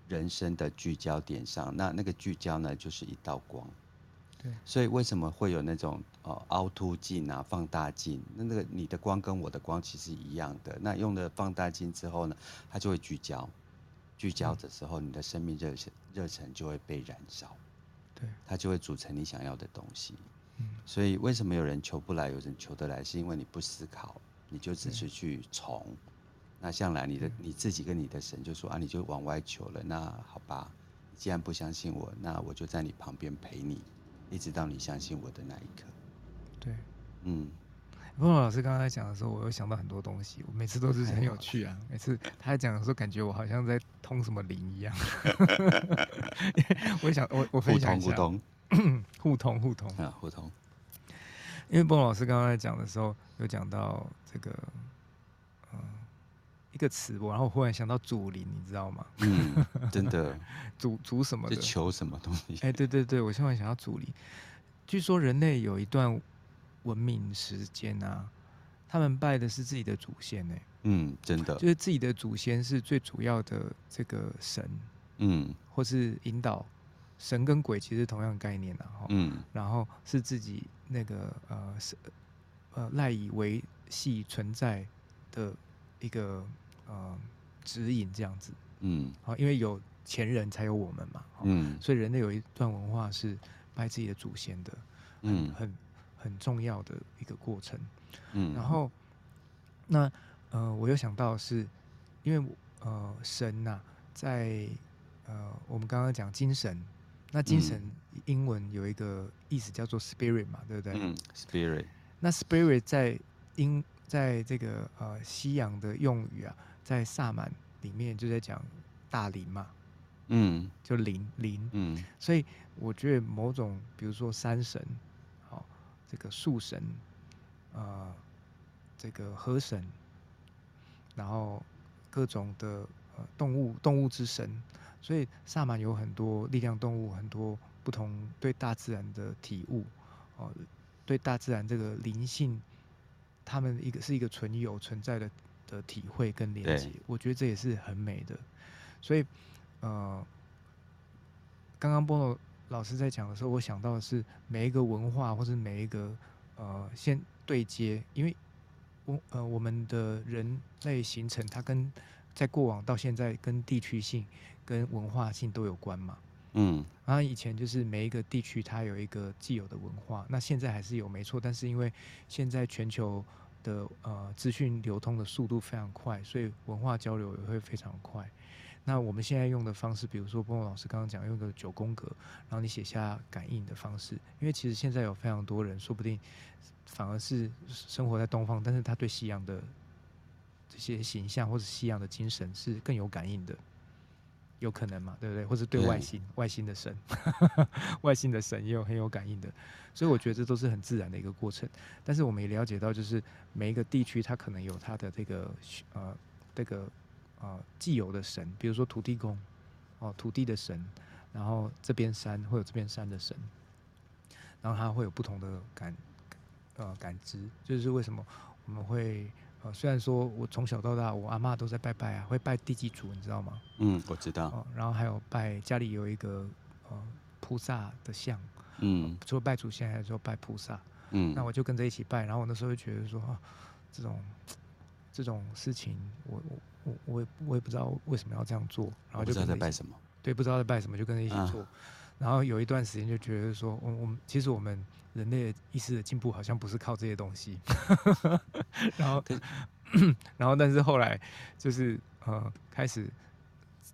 人生的聚焦点上。那那个聚焦呢，就是一道光。对，所以为什么会有那种呃凹凸镜啊、放大镜？那那个你的光跟我的光其实一样的。那用了放大镜之后呢，它就会聚焦。聚焦的时候，你的生命热热忱就会被燃烧。对，它就会组成你想要的东西。嗯所以为什么有人求不来，有人求得来？是因为你不思考，你就只是去从。那向来你的你自己跟你的神就说啊，你就往外求了。那好吧，你既然不相信我，那我就在你旁边陪你，一直到你相信我的那一刻。对，嗯。不过老师刚刚在讲的时候，我又想到很多东西。我每次都是很有趣啊，[LAUGHS] 每次他在讲的时候，感觉我好像在通什么灵一样。[LAUGHS] 我想我我分享一下。互通互通 [COUGHS] 啊，互通。因为波老师刚刚在讲的时候，有讲到这个，嗯，一个词，我然后忽然想到祖灵，你知道吗？嗯，真的，[LAUGHS] 祖祖什么的？求什么东西？哎、欸，对对对，我现在想到祖灵。据说人类有一段文明时间啊，他们拜的是自己的祖先呢。嗯，真的，就是自己的祖先是最主要的这个神，嗯，或是引导。神跟鬼其实同样概念啊，嗯，然后是自己那个呃是呃赖以维系存在的一个呃指引这样子，嗯，好，因为有前人才有我们嘛，嗯，所以人类有一段文化是拜自己的祖先的，嗯，很很重要的一个过程，嗯，然后那呃我又想到是因为呃神呐、啊、在呃我们刚刚讲精神。那精神英文有一个意思叫做 spirit 嘛，对不对？嗯，spirit。那 spirit 在英在这个呃西洋的用语啊，在萨满里面就在讲大灵嘛，嗯，就灵灵，嗯。所以我觉得某种，比如说山神，好，这个树神，呃，这个河神，然后各种的呃动物动物之神。所以萨满有很多力量动物，很多不同对大自然的体悟，哦，对大自然这个灵性，他们一个是一个存有存在的的体会跟连接，我觉得这也是很美的。所以，呃，刚刚波诺老师在讲的时候，我想到的是每一个文化或是每一个呃先对接，因为我呃我们的人类形成，它跟在过往到现在跟地区性。跟文化性都有关嘛，嗯，然后以前就是每一个地区它有一个既有的文化，那现在还是有没错，但是因为现在全球的呃资讯流通的速度非常快，所以文化交流也会非常快。那我们现在用的方式，比如说波波老师刚刚讲用个九宫格，然后你写下感应的方式，因为其实现在有非常多人，说不定反而是生活在东方，但是他对西洋的这些形象或者西洋的精神是更有感应的，有可能嘛？对不对？或者对外星、外星的神、[LAUGHS] 外星的神也有很有感应的，所以我觉得这都是很自然的一个过程。但是我们也了解到，就是每一个地区它可能有它的这个呃这个。啊，既有的神，比如说土地公，哦，土地的神，然后这边山会有这边山的神，然后他会有不同的感，呃，感知，就是为什么我们会，呃，虽然说我从小到大，我阿妈都在拜拜啊，会拜地基主，你知道吗？嗯，我知道。哦，然后还有拜家里有一个呃菩萨的像，嗯，除了拜祖先，还有说拜菩萨，嗯，那我就跟着一起拜，然后我那时候就觉得说，啊，这种这种事情，我我。我我也我也不知道为什么要这样做，然后就不知道在拜什么，对，不知道在拜什么，就跟着一起做。啊、然后有一段时间就觉得说，我我们其实我们人类意识的进步好像不是靠这些东西。[LAUGHS] 然后，[CLEARS THROAT] 然后但是后来就是呃开始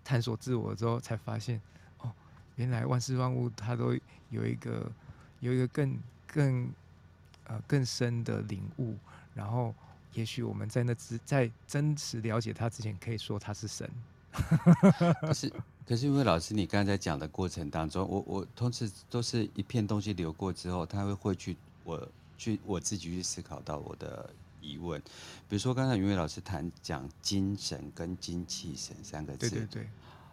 探索自我之后，才发现哦，原来万事万物它都有一个有一个更更呃更深的领悟，然后。也许我们在那之在真实了解他之前，可以说他是神。[LAUGHS] 可是，可是因为老师，你刚才在讲的过程当中，我我同时都是一片东西流过之后，他会会去我去我自己去思考到我的疑问。比如说刚才云伟老师谈讲精神跟精气神三个字，对对对。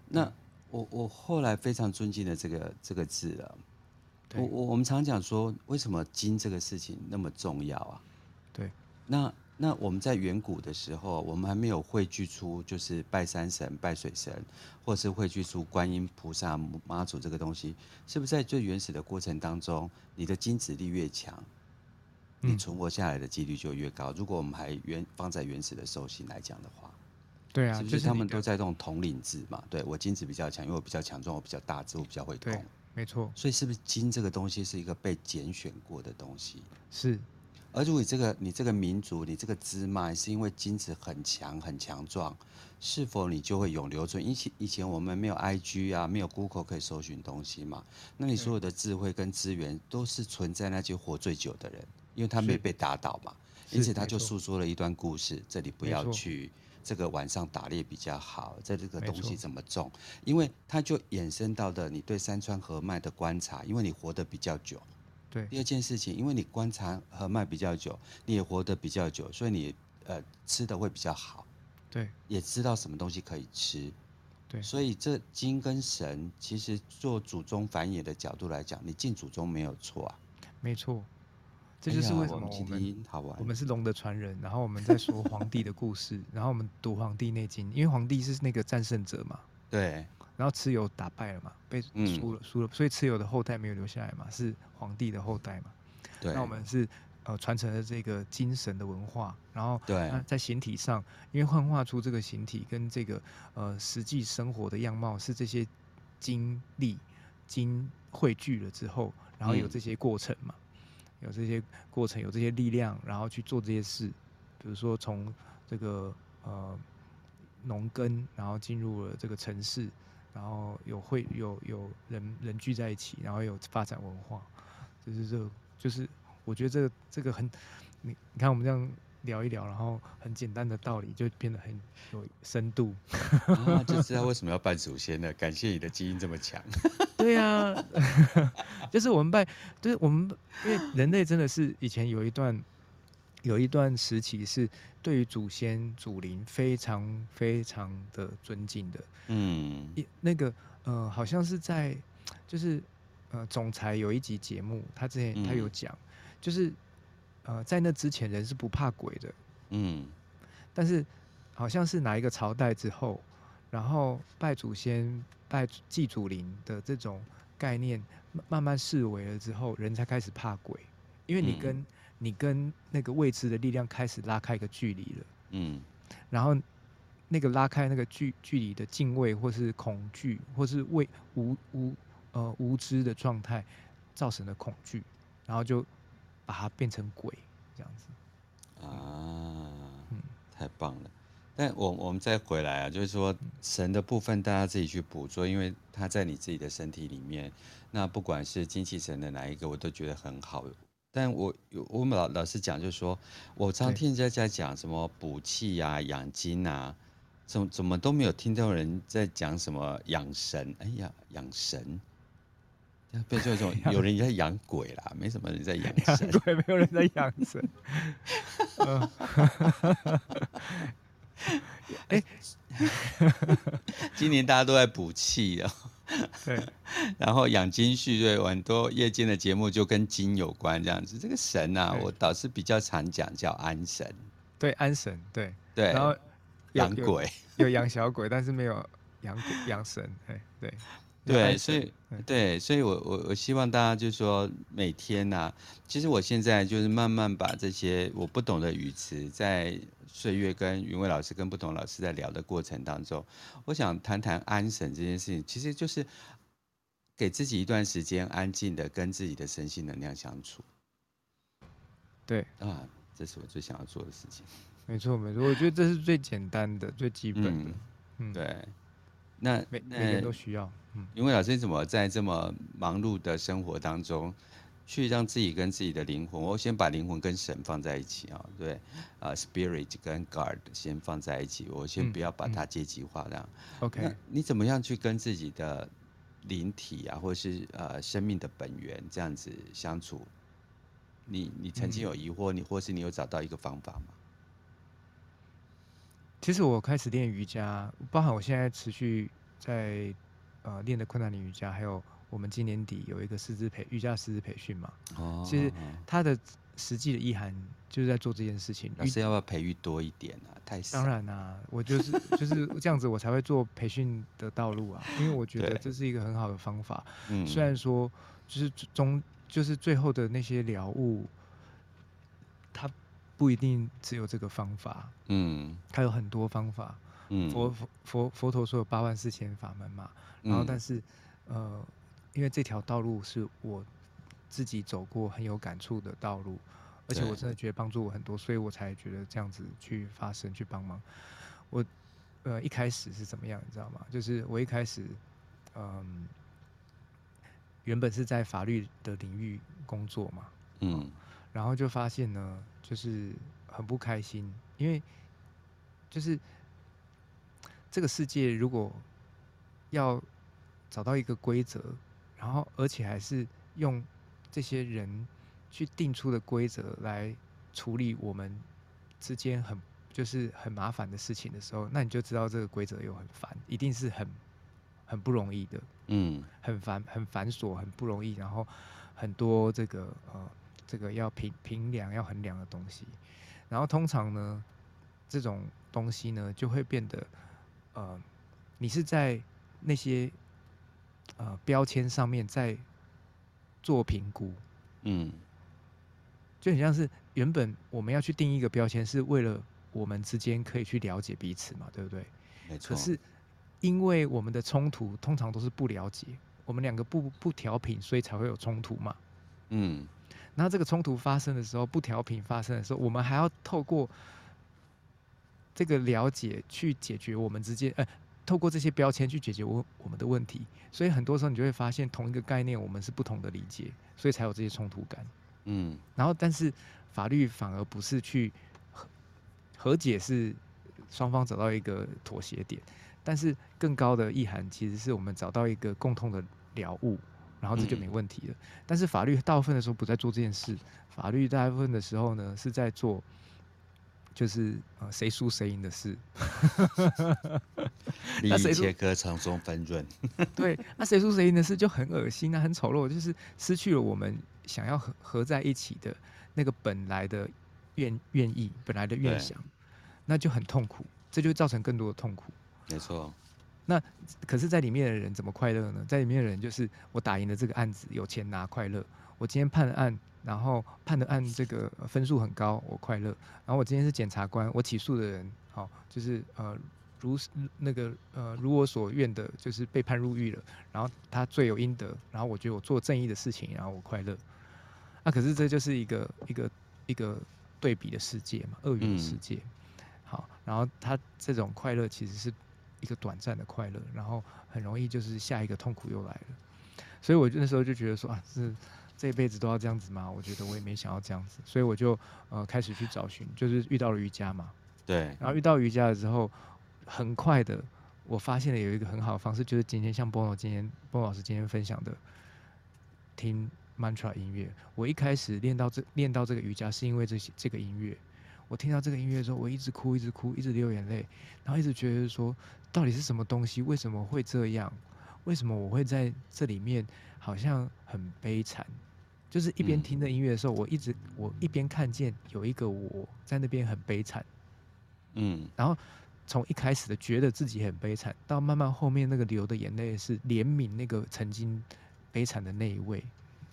那我我后来非常尊敬的这个这个字了。对我我我们常讲说，为什么精这个事情那么重要啊？对。那那我们在远古的时候，我们还没有汇聚出就是拜山神、拜水神，或是汇聚出观音菩萨、妈祖这个东西，是不是在最原始的过程当中，你的精子力越强，你存活下来的几率就越高？嗯、如果我们还原放在原始的兽性来讲的话，对啊，是不是他们都在这种统领制嘛？对，我精子比较强，因为我比较强壮，我比较大只，我比较会动，没错。所以是不是精这个东西是一个被拣选过的东西？是。而如果你这个你这个民族你这个支脉是因为精子很强很强壮，是否你就会永留存？以前以前我们没有 IG 啊，没有 Google 可以搜寻东西嘛，那你所有的智慧跟资源都是存在那些活最久的人，因为他没被打倒嘛，因此他就诉说了一段故事。这里不要去，这个晚上打猎比较好，在这个东西怎么种？因为他就衍生到的你对山川河脉的观察，因为你活得比较久。对，第二件事情，因为你观察和脉比较久，你也活得比较久，所以你呃吃的会比较好，对，也知道什么东西可以吃，对，所以这精跟神其实做祖宗繁衍的角度来讲，你敬祖宗没有错啊，没错，这就是为什么我们、哎、我们好玩，我们是龙的传人，然后我们在说皇帝的故事，[LAUGHS] 然后我们读《黄帝内经》，因为皇帝是那个战胜者嘛，对。然后蚩尤打败了嘛，被输了，输了，所以蚩尤的后代没有留下来嘛，是皇帝的后代嘛。对。那我们是呃传承了这个精神的文化，然后对，在形体上，因为幻化出这个形体跟这个呃实际生活的样貌是这些精力经汇聚了之后，然后有这些过程嘛，嗯、有这些过程，有这些力量，然后去做这些事，比如说从这个呃农耕，然后进入了这个城市。然后有会有有人人聚在一起，然后有发展文化，就是这个，就是我觉得这个这个很，你你看我们这样聊一聊，然后很简单的道理就变得很有深度，啊、就知道为 [LAUGHS] 什么要拜祖先了。感谢你的基因这么强。对呀、啊，[LAUGHS] 就是我们拜，就是我们因为人类真的是以前有一段。有一段时期是对于祖先祖灵非常非常的尊敬的，嗯，一那个呃，好像是在就是呃，总裁有一集节目，他之前他有讲，嗯、就是呃，在那之前人是不怕鬼的，嗯，但是好像是哪一个朝代之后，然后拜祖先、拜祭祖灵的这种概念慢慢式微了之后，人才开始怕鬼，因为你跟、嗯你跟那个未知的力量开始拉开一个距离了，嗯，然后那个拉开那个距距离的敬畏，或是恐惧，或是畏无无呃无知的状态造成的恐惧，然后就把它变成鬼这样子，啊，嗯，太棒了。但我我们再回来啊，就是说神的部分，大家自己去捕捉，因为他在你自己的身体里面。那不管是精气神的哪一个，我都觉得很好。但我我们老老师讲，就是说我常听人家在讲什么补气呀、养精啊，怎么怎么都没有听到人在讲什么养神。哎呀，养神。变成一种 [LAUGHS] 有人在养鬼啦，没什么人在养神。鬼没有人在养神。[LAUGHS] [LAUGHS] 哎，今年大家都在补气哦。[LAUGHS] 对。[LAUGHS] 然后养精蓄锐，很多夜间的节目就跟精有关这样子。这个神啊，我倒是比较常讲叫安神。对，安神，对对。然后养鬼，有养小鬼，但是没有养鬼养神。哎，对。对，所以对，所以我我我希望大家就是说每天呐、啊，其实我现在就是慢慢把这些我不懂的语词，在岁月跟云伟老师跟不同老师在聊的过程当中，我想谈谈安神这件事情，其实就是给自己一段时间安静的跟自己的身心能量相处。对啊，这是我最想要做的事情。没错没错，我觉得这是最简单的、最基本的。嗯，嗯对。那每每个人都需要。嗯，云伟老师怎么在这么忙碌的生活当中，去让自己跟自己的灵魂，我先把灵魂跟神放在一起啊，对，啊，spirit 跟 God 先放在一起，我先不要把它阶级化这样。OK，、嗯、你怎么样去跟自己的灵体啊，或是呃生命的本源这样子相处？你你曾经有疑惑，你或是你有找到一个方法吗？其实我开始练瑜伽，包含我现在持续在呃练的困难里瑜伽，还有我们今年底有一个师资培瑜伽师资培训嘛。哦。其实它的实际的意涵就是在做这件事情。老师要不要培育多一点啊？太。当然啊，我就是就是 [LAUGHS] 这样子，我才会做培训的道路啊。因为我觉得这是一个很好的方法。嗯。虽然说就是中就是最后的那些了悟，它。不一定只有这个方法，嗯，它有很多方法，嗯，佛佛佛佛陀说有八万四千法门嘛，然后但是，嗯、呃，因为这条道路是我自己走过很有感触的道路，而且我真的觉得帮助我很多，所以我才觉得这样子去发声去帮忙。我呃一开始是怎么样，你知道吗？就是我一开始，嗯、呃，原本是在法律的领域工作嘛，嗯。然后就发现呢，就是很不开心，因为就是这个世界如果要找到一个规则，然后而且还是用这些人去定出的规则来处理我们之间很就是很麻烦的事情的时候，那你就知道这个规则又很烦，一定是很很不容易的，嗯，很繁很繁琐，很不容易，然后很多这个呃。这个要平平量、要衡量的东西，然后通常呢，这种东西呢就会变得，呃，你是在那些呃标签上面在做评估，嗯，就很像是原本我们要去定一个标签，是为了我们之间可以去了解彼此嘛，对不对？没错。可是因为我们的冲突通常都是不了解，我们两个不不调频，所以才会有冲突嘛，嗯。然后这个冲突发生的时候，不调频发生的时候，我们还要透过这个了解去解决我们之间，呃，透过这些标签去解决我我们的问题。所以很多时候你就会发现，同一个概念我们是不同的理解，所以才有这些冲突感。嗯。然后，但是法律反而不是去和和解，是双方找到一个妥协点，但是更高的意涵其实是我们找到一个共同的了悟。然后这就没问题了。嗯、但是法律大部分的时候不在做这件事，法律大部分的时候呢是在做，就是呃谁输谁赢的事。[LAUGHS] [LAUGHS] 利益切割从中分润。[LAUGHS] 对，那谁输谁赢的事就很恶心啊，很丑陋，就是失去了我们想要合合在一起的那个本来的愿愿意，本来的愿想，那就很痛苦，这就造成更多的痛苦。没错。那可是，在里面的人怎么快乐呢？在里面的人就是我打赢了这个案子，有钱拿，快乐。我今天判了案，然后判的案这个分数很高，我快乐。然后我今天是检察官，我起诉的人，好，就是呃如那个呃如我所愿的，就是被判入狱了。然后他罪有应得，然后我觉得我做正义的事情，然后我快乐。那可是这就是一个一个一个对比的世界嘛，鳄鱼的世界。嗯然后他这种快乐其实是一个短暂的快乐，然后很容易就是下一个痛苦又来了。所以我那时候就觉得说啊，是这辈子都要这样子吗？我觉得我也没想要这样子，所以我就呃开始去找寻，就是遇到了瑜伽嘛。对。然后遇到瑜伽了之后，很快的我发现了有一个很好的方式，就是今天像波老今天波老师今天分享的，听 mantra 音乐。我一开始练到这练到这个瑜伽，是因为这些这个音乐。我听到这个音乐的时候，我一直哭，一直哭，一直流眼泪，然后一直觉得说，到底是什么东西？为什么会这样？为什么我会在这里面好像很悲惨？就是一边听着音乐的时候，我一直我一边看见有一个我在那边很悲惨，嗯，然后从一开始的觉得自己很悲惨，到慢慢后面那个流的眼泪是怜悯那个曾经悲惨的那一位，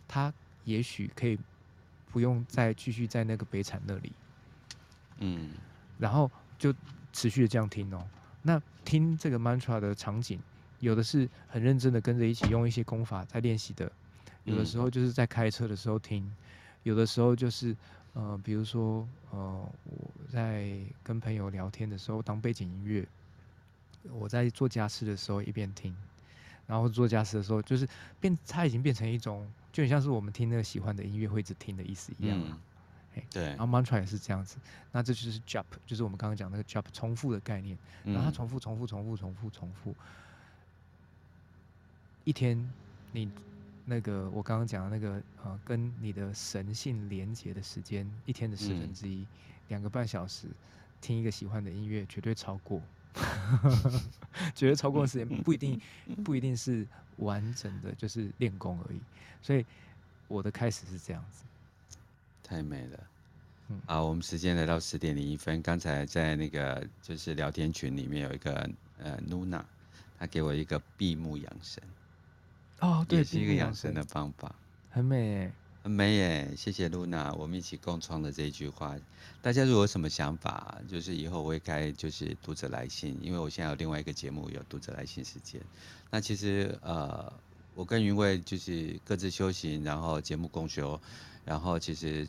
他也许可以不用再继续在那个悲惨那里，嗯，然后就持续的这样听哦。那听这个 mantra 的场景。有的是很认真的跟着一起用一些功法在练习的，有的时候就是在开车的时候听，有的时候就是呃，比如说呃，我在跟朋友聊天的时候当背景音乐，我在做家事的时候一边听，然后做家事的时候就是变，它已经变成一种，就很像是我们听那个喜欢的音乐会一直听的意思一样。嗯对，然后 mantra 也是这样子，那这就是 japa，就是我们刚刚讲那个 japa 重复的概念，然后它重复、重复、重复、重复、重复。一天，你那个我刚刚讲的那个呃，跟你的神性连接的时间，一天的四分之一，两个半小时，听一个喜欢的音乐，绝对超过，[LAUGHS] 绝对超过的时间不一定 [LAUGHS] 不一定是完整的，就是练功而已。所以我的开始是这样子，太美了。嗯，好，我们时间来到十点零一分，刚才在那个就是聊天群里面有一个呃，Nuna，他给我一个闭目养神。哦，对，也是一个养生的方法，很美耶，很美耶！谢谢露娜，我们一起共创的这一句话。大家如果有什么想法，就是以后我会开就是读者来信，因为我现在有另外一个节目有读者来信时间。那其实呃，我跟云卫就是各自修行，然后节目共修，然后其实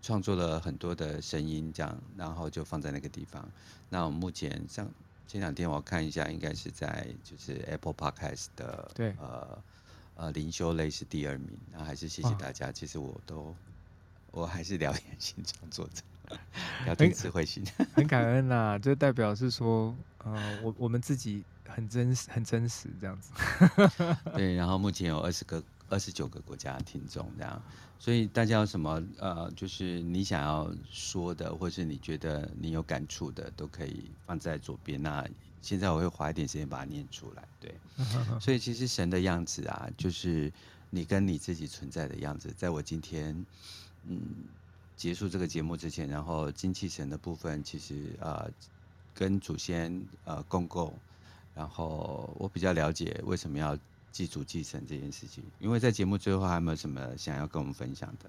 创作了很多的声音，这样，然后就放在那个地方。那我目前像。前两天我看一下，应该是在就是 Apple Podcast 的对呃呃灵修类是第二名，那还是谢谢大家。其实我都我还是疗愈型创作者，聊天词汇型，很感恩呐、啊。这代表是说，呃，我我们自己很真实，很真实这样子。[LAUGHS] 对，然后目前有二十个。二十九个国家的听众这样，所以大家有什么呃，就是你想要说的，或是你觉得你有感触的，都可以放在左边。那现在我会花一点时间把它念出来。对，[LAUGHS] 所以其实神的样子啊，就是你跟你自己存在的样子。在我今天嗯结束这个节目之前，然后精气神的部分，其实呃跟祖先呃共构，然后我比较了解为什么要。祭祖祭神这件事情，因为在节目最后还有没有什么想要跟我们分享的？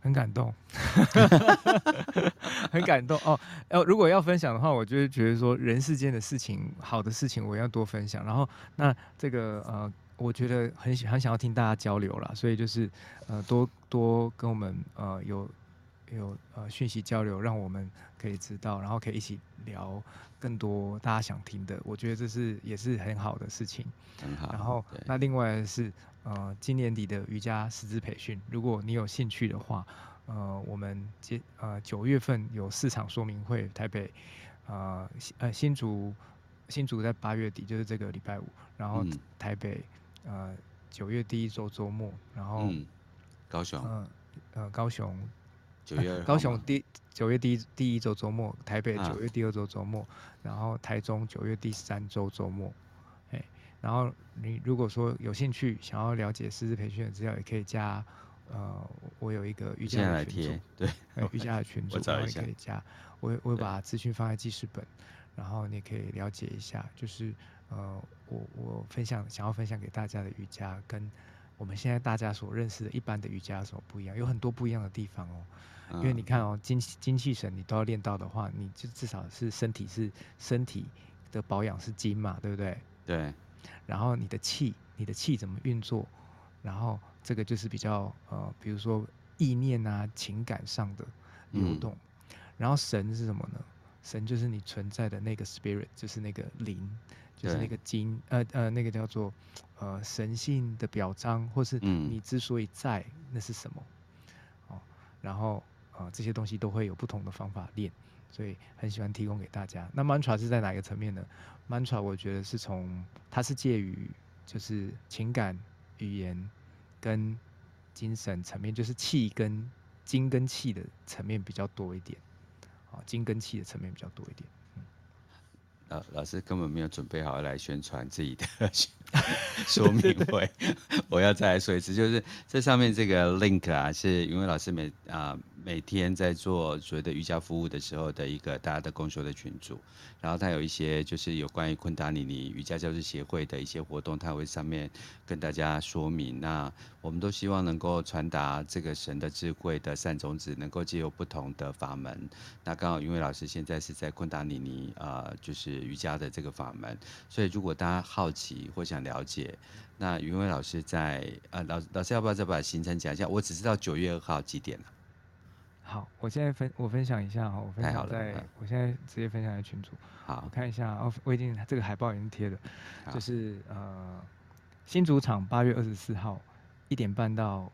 很感动，[LAUGHS] 很感动哦。呃，如果要分享的话，我就会觉得说，人世间的事情，好的事情，我要多分享。然后，那这个呃，我觉得很喜很想要听大家交流啦，所以就是呃，多多跟我们呃有有呃讯息交流，让我们可以知道，然后可以一起聊。更多大家想听的，我觉得这是也是很好的事情。很好。然后那另外是呃，今年底的瑜伽师资培训，如果你有兴趣的话，呃，我们接呃九月份有四场说明会，台北呃新呃新竹新竹在八月底就是这个礼拜五，然后台北呃九月第一周周末，然后、嗯、高雄呃呃高雄。九月二，高雄第九月第一第一周周末，台北九月第二周周末，啊、然后台中九月第三周周末，哎，然后你如果说有兴趣想要了解师资培训的资料，也可以加，呃，我有一个瑜伽的群组，对，瑜伽的群组，然后也可以加，我我把资讯放在记事本，然后你可以了解一下，就是呃，我我分享想要分享给大家的瑜伽，跟我们现在大家所认识的一般的瑜伽有什么不一样？有很多不一样的地方哦。因为你看哦，精精气神你都要练到的话，你就至少是身体是身体的保养是精嘛，对不对？对。然后你的气，你的气怎么运作？然后这个就是比较呃，比如说意念啊、情感上的流动。嗯、然后神是什么呢？神就是你存在的那个 spirit，就是那个灵，就是那个精，呃呃，那个叫做呃神性的表彰，或是你之所以在，嗯、那是什么？哦，然后呃这些东西都会有不同的方法练，所以很喜欢提供给大家。那 mantra 是在哪个层面呢？mantra 我觉得是从它是介于就是情感、语言跟精神层面，就是气跟精跟气的层面比较多一点。啊，精跟气的层面比较多一点。嗯，老老师根本没有准备好来宣传自己的 [LAUGHS] 说明会，我要再来说一次，就是这上面这个 link 啊，是云伟老师每啊。每天在做所谓的瑜伽服务的时候的一个大家的共修的群组，然后他有一些就是有关于昆达里尼瑜伽教师协会的一些活动，他会上面跟大家说明。那我们都希望能够传达这个神的智慧的善种子，能够借由不同的法门。那刚好云伟老师现在是在昆达里尼呃，就是瑜伽的这个法门，所以如果大家好奇或想了解，那云伟老师在呃老老师要不要再把行程讲一下？我只知道九月二号几点了。好，我现在分我分享一下哈，我分享在，我现在直接分享在群组。好，我看一下哦，我已经这个海报已经贴了，就是呃新主场八月二十四号一点半到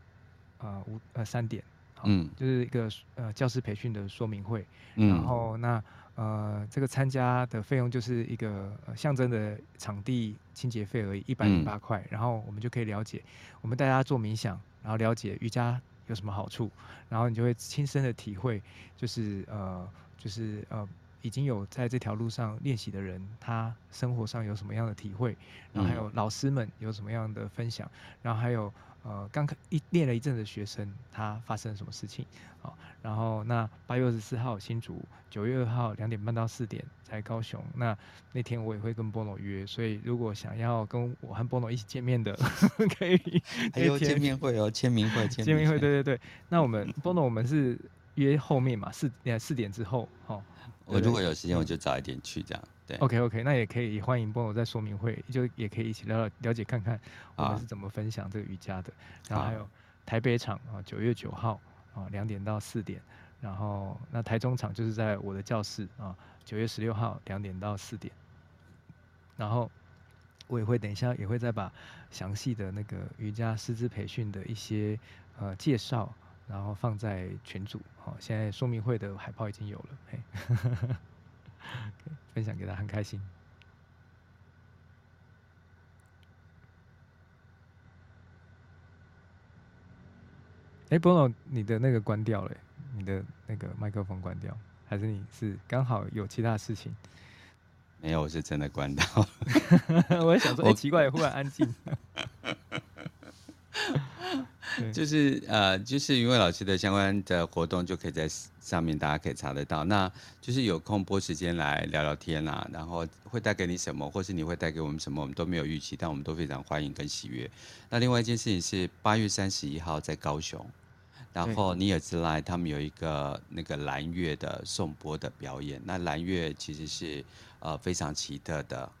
呃五呃三点，嗯，就是一个呃教师培训的说明会，嗯、然后那呃这个参加的费用就是一个呃象征的场地清洁费而已，一百零八块，然后我们就可以了解，我们大家做冥想，然后了解瑜伽。有什么好处？然后你就会亲身的体会，就是呃，就是呃，已经有在这条路上练习的人，他生活上有什么样的体会，然后还有老师们有什么样的分享，然后还有。呃，刚一练了一阵的学生，他发生了什么事情？好，然后那八月二十四号新竹，九月二号两点半到四点在高雄。那那天我也会跟 Bono 约，所以如果想要跟我和 Bono 一起见面的，[LAUGHS] 可以。还有见面会哦，签名会，签名会，对对对。那我们 Bono 我们是约后面嘛，四呃四点之后，哦。我如果有时间，我就早一点去，这样。对，OK OK，那也可以欢迎 Bono 在说明会，就也可以一起了了解看看我们是怎么分享这个瑜伽的。然后还有台北场啊，九月九号啊，两点到四点。然后那台中场就是在我的教室啊，九月十六号两点到四点。然后我也会等一下也会再把详细的那个瑜伽师资培训的一些呃介绍。然后放在群组，好，现在说明会的海报已经有了，嘿，[LAUGHS] 分享给他，很开心。哎，Bono，你的那个关掉了，你的那个麦克风关掉，还是你是刚好有其他事情？没有，我是真的关掉。[LAUGHS] 我也想说，哎，奇怪，忽然安静。[LAUGHS] 就是呃，就是云伟老师的相关的活动，就可以在上面，大家可以查得到。那就是有空拨时间来聊聊天啊，然后会带给你什么，或是你会带给我们什么，我们都没有预期，但我们都非常欢迎跟喜悦。那另外一件事情是八月三十一号在高雄，然后尼尔兹莱他们有一个那个蓝月的颂钵的表演。那蓝月其实是呃非常奇特的。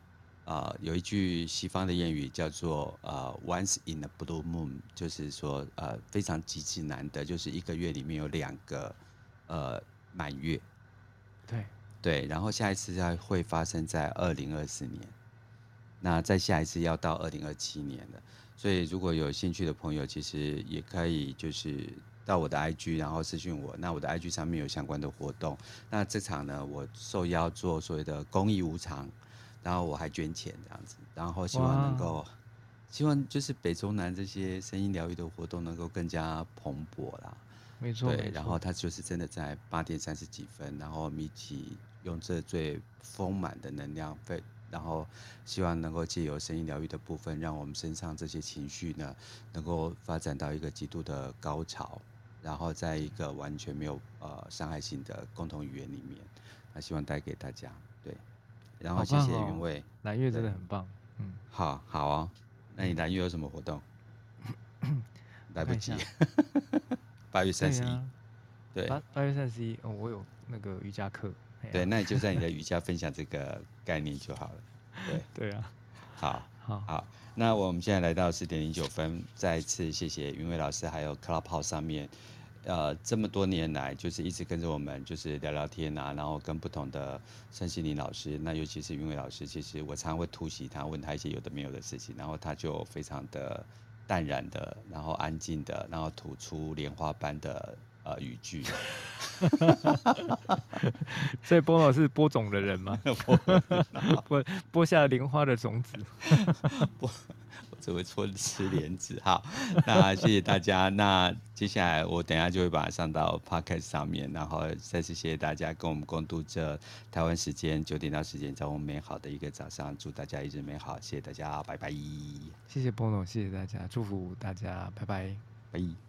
呃，有一句西方的谚语叫做“呃，once in a blue moon”，就是说呃非常极其难得，就是一个月里面有两个呃满月。对对，然后下一次要会发生在二零二四年，那再下一次要到二零二七年了。所以如果有兴趣的朋友，其实也可以就是到我的 IG，然后私讯我。那我的 IG 上面有相关的活动。那这场呢，我受邀做所谓的公益无偿。然后我还捐钱这样子，然后希望能够，希望就是北中南这些声音疗愈的活动能够更加蓬勃啦。没错，对，然后他就是真的在八点三十几分，然后米奇用这最丰满的能量，然后希望能够借由声音疗愈的部分，让我们身上这些情绪呢，能够发展到一个极度的高潮，然后在一个完全没有呃伤害性的共同语言里面，那希望带给大家，对。然后谢谢云伟，蓝月真的很棒，嗯，好好啊、哦，那你蓝月有什么活动？[COUGHS] 来不及，八月三十一，对，八八月三十一，哦，我有那个瑜伽课，对，那你就在你的瑜伽分享这个概念就好了，对，[LAUGHS] 对啊，好，好，好，那我们现在来到四点零九分，再次谢谢云伟老师，还有 Clubhouse 上面呃这么多年来，就是一直跟着我们，就是聊聊天啊，然后跟不同的身心灵老师，那尤其是云伟老师，其实我常常会突袭他，问他一些有的没有的事情，然后他就非常的淡然的，然后安静的，然后吐出莲花般的。呃，语句，[LAUGHS] 所以波老是播种的人吗？[LAUGHS] 播播下莲花的种子，[LAUGHS] 播我只会错吃莲子。好，[LAUGHS] 那谢谢大家。那接下来我等下就会把它上到 Podcast 上面，然后再次谢谢大家跟我们共度这台湾时间九点到十点，早上美好的一个早上，祝大家一直美好。谢谢大家，拜拜。谢谢波诺，谢谢大家，祝福大家，拜拜，拜。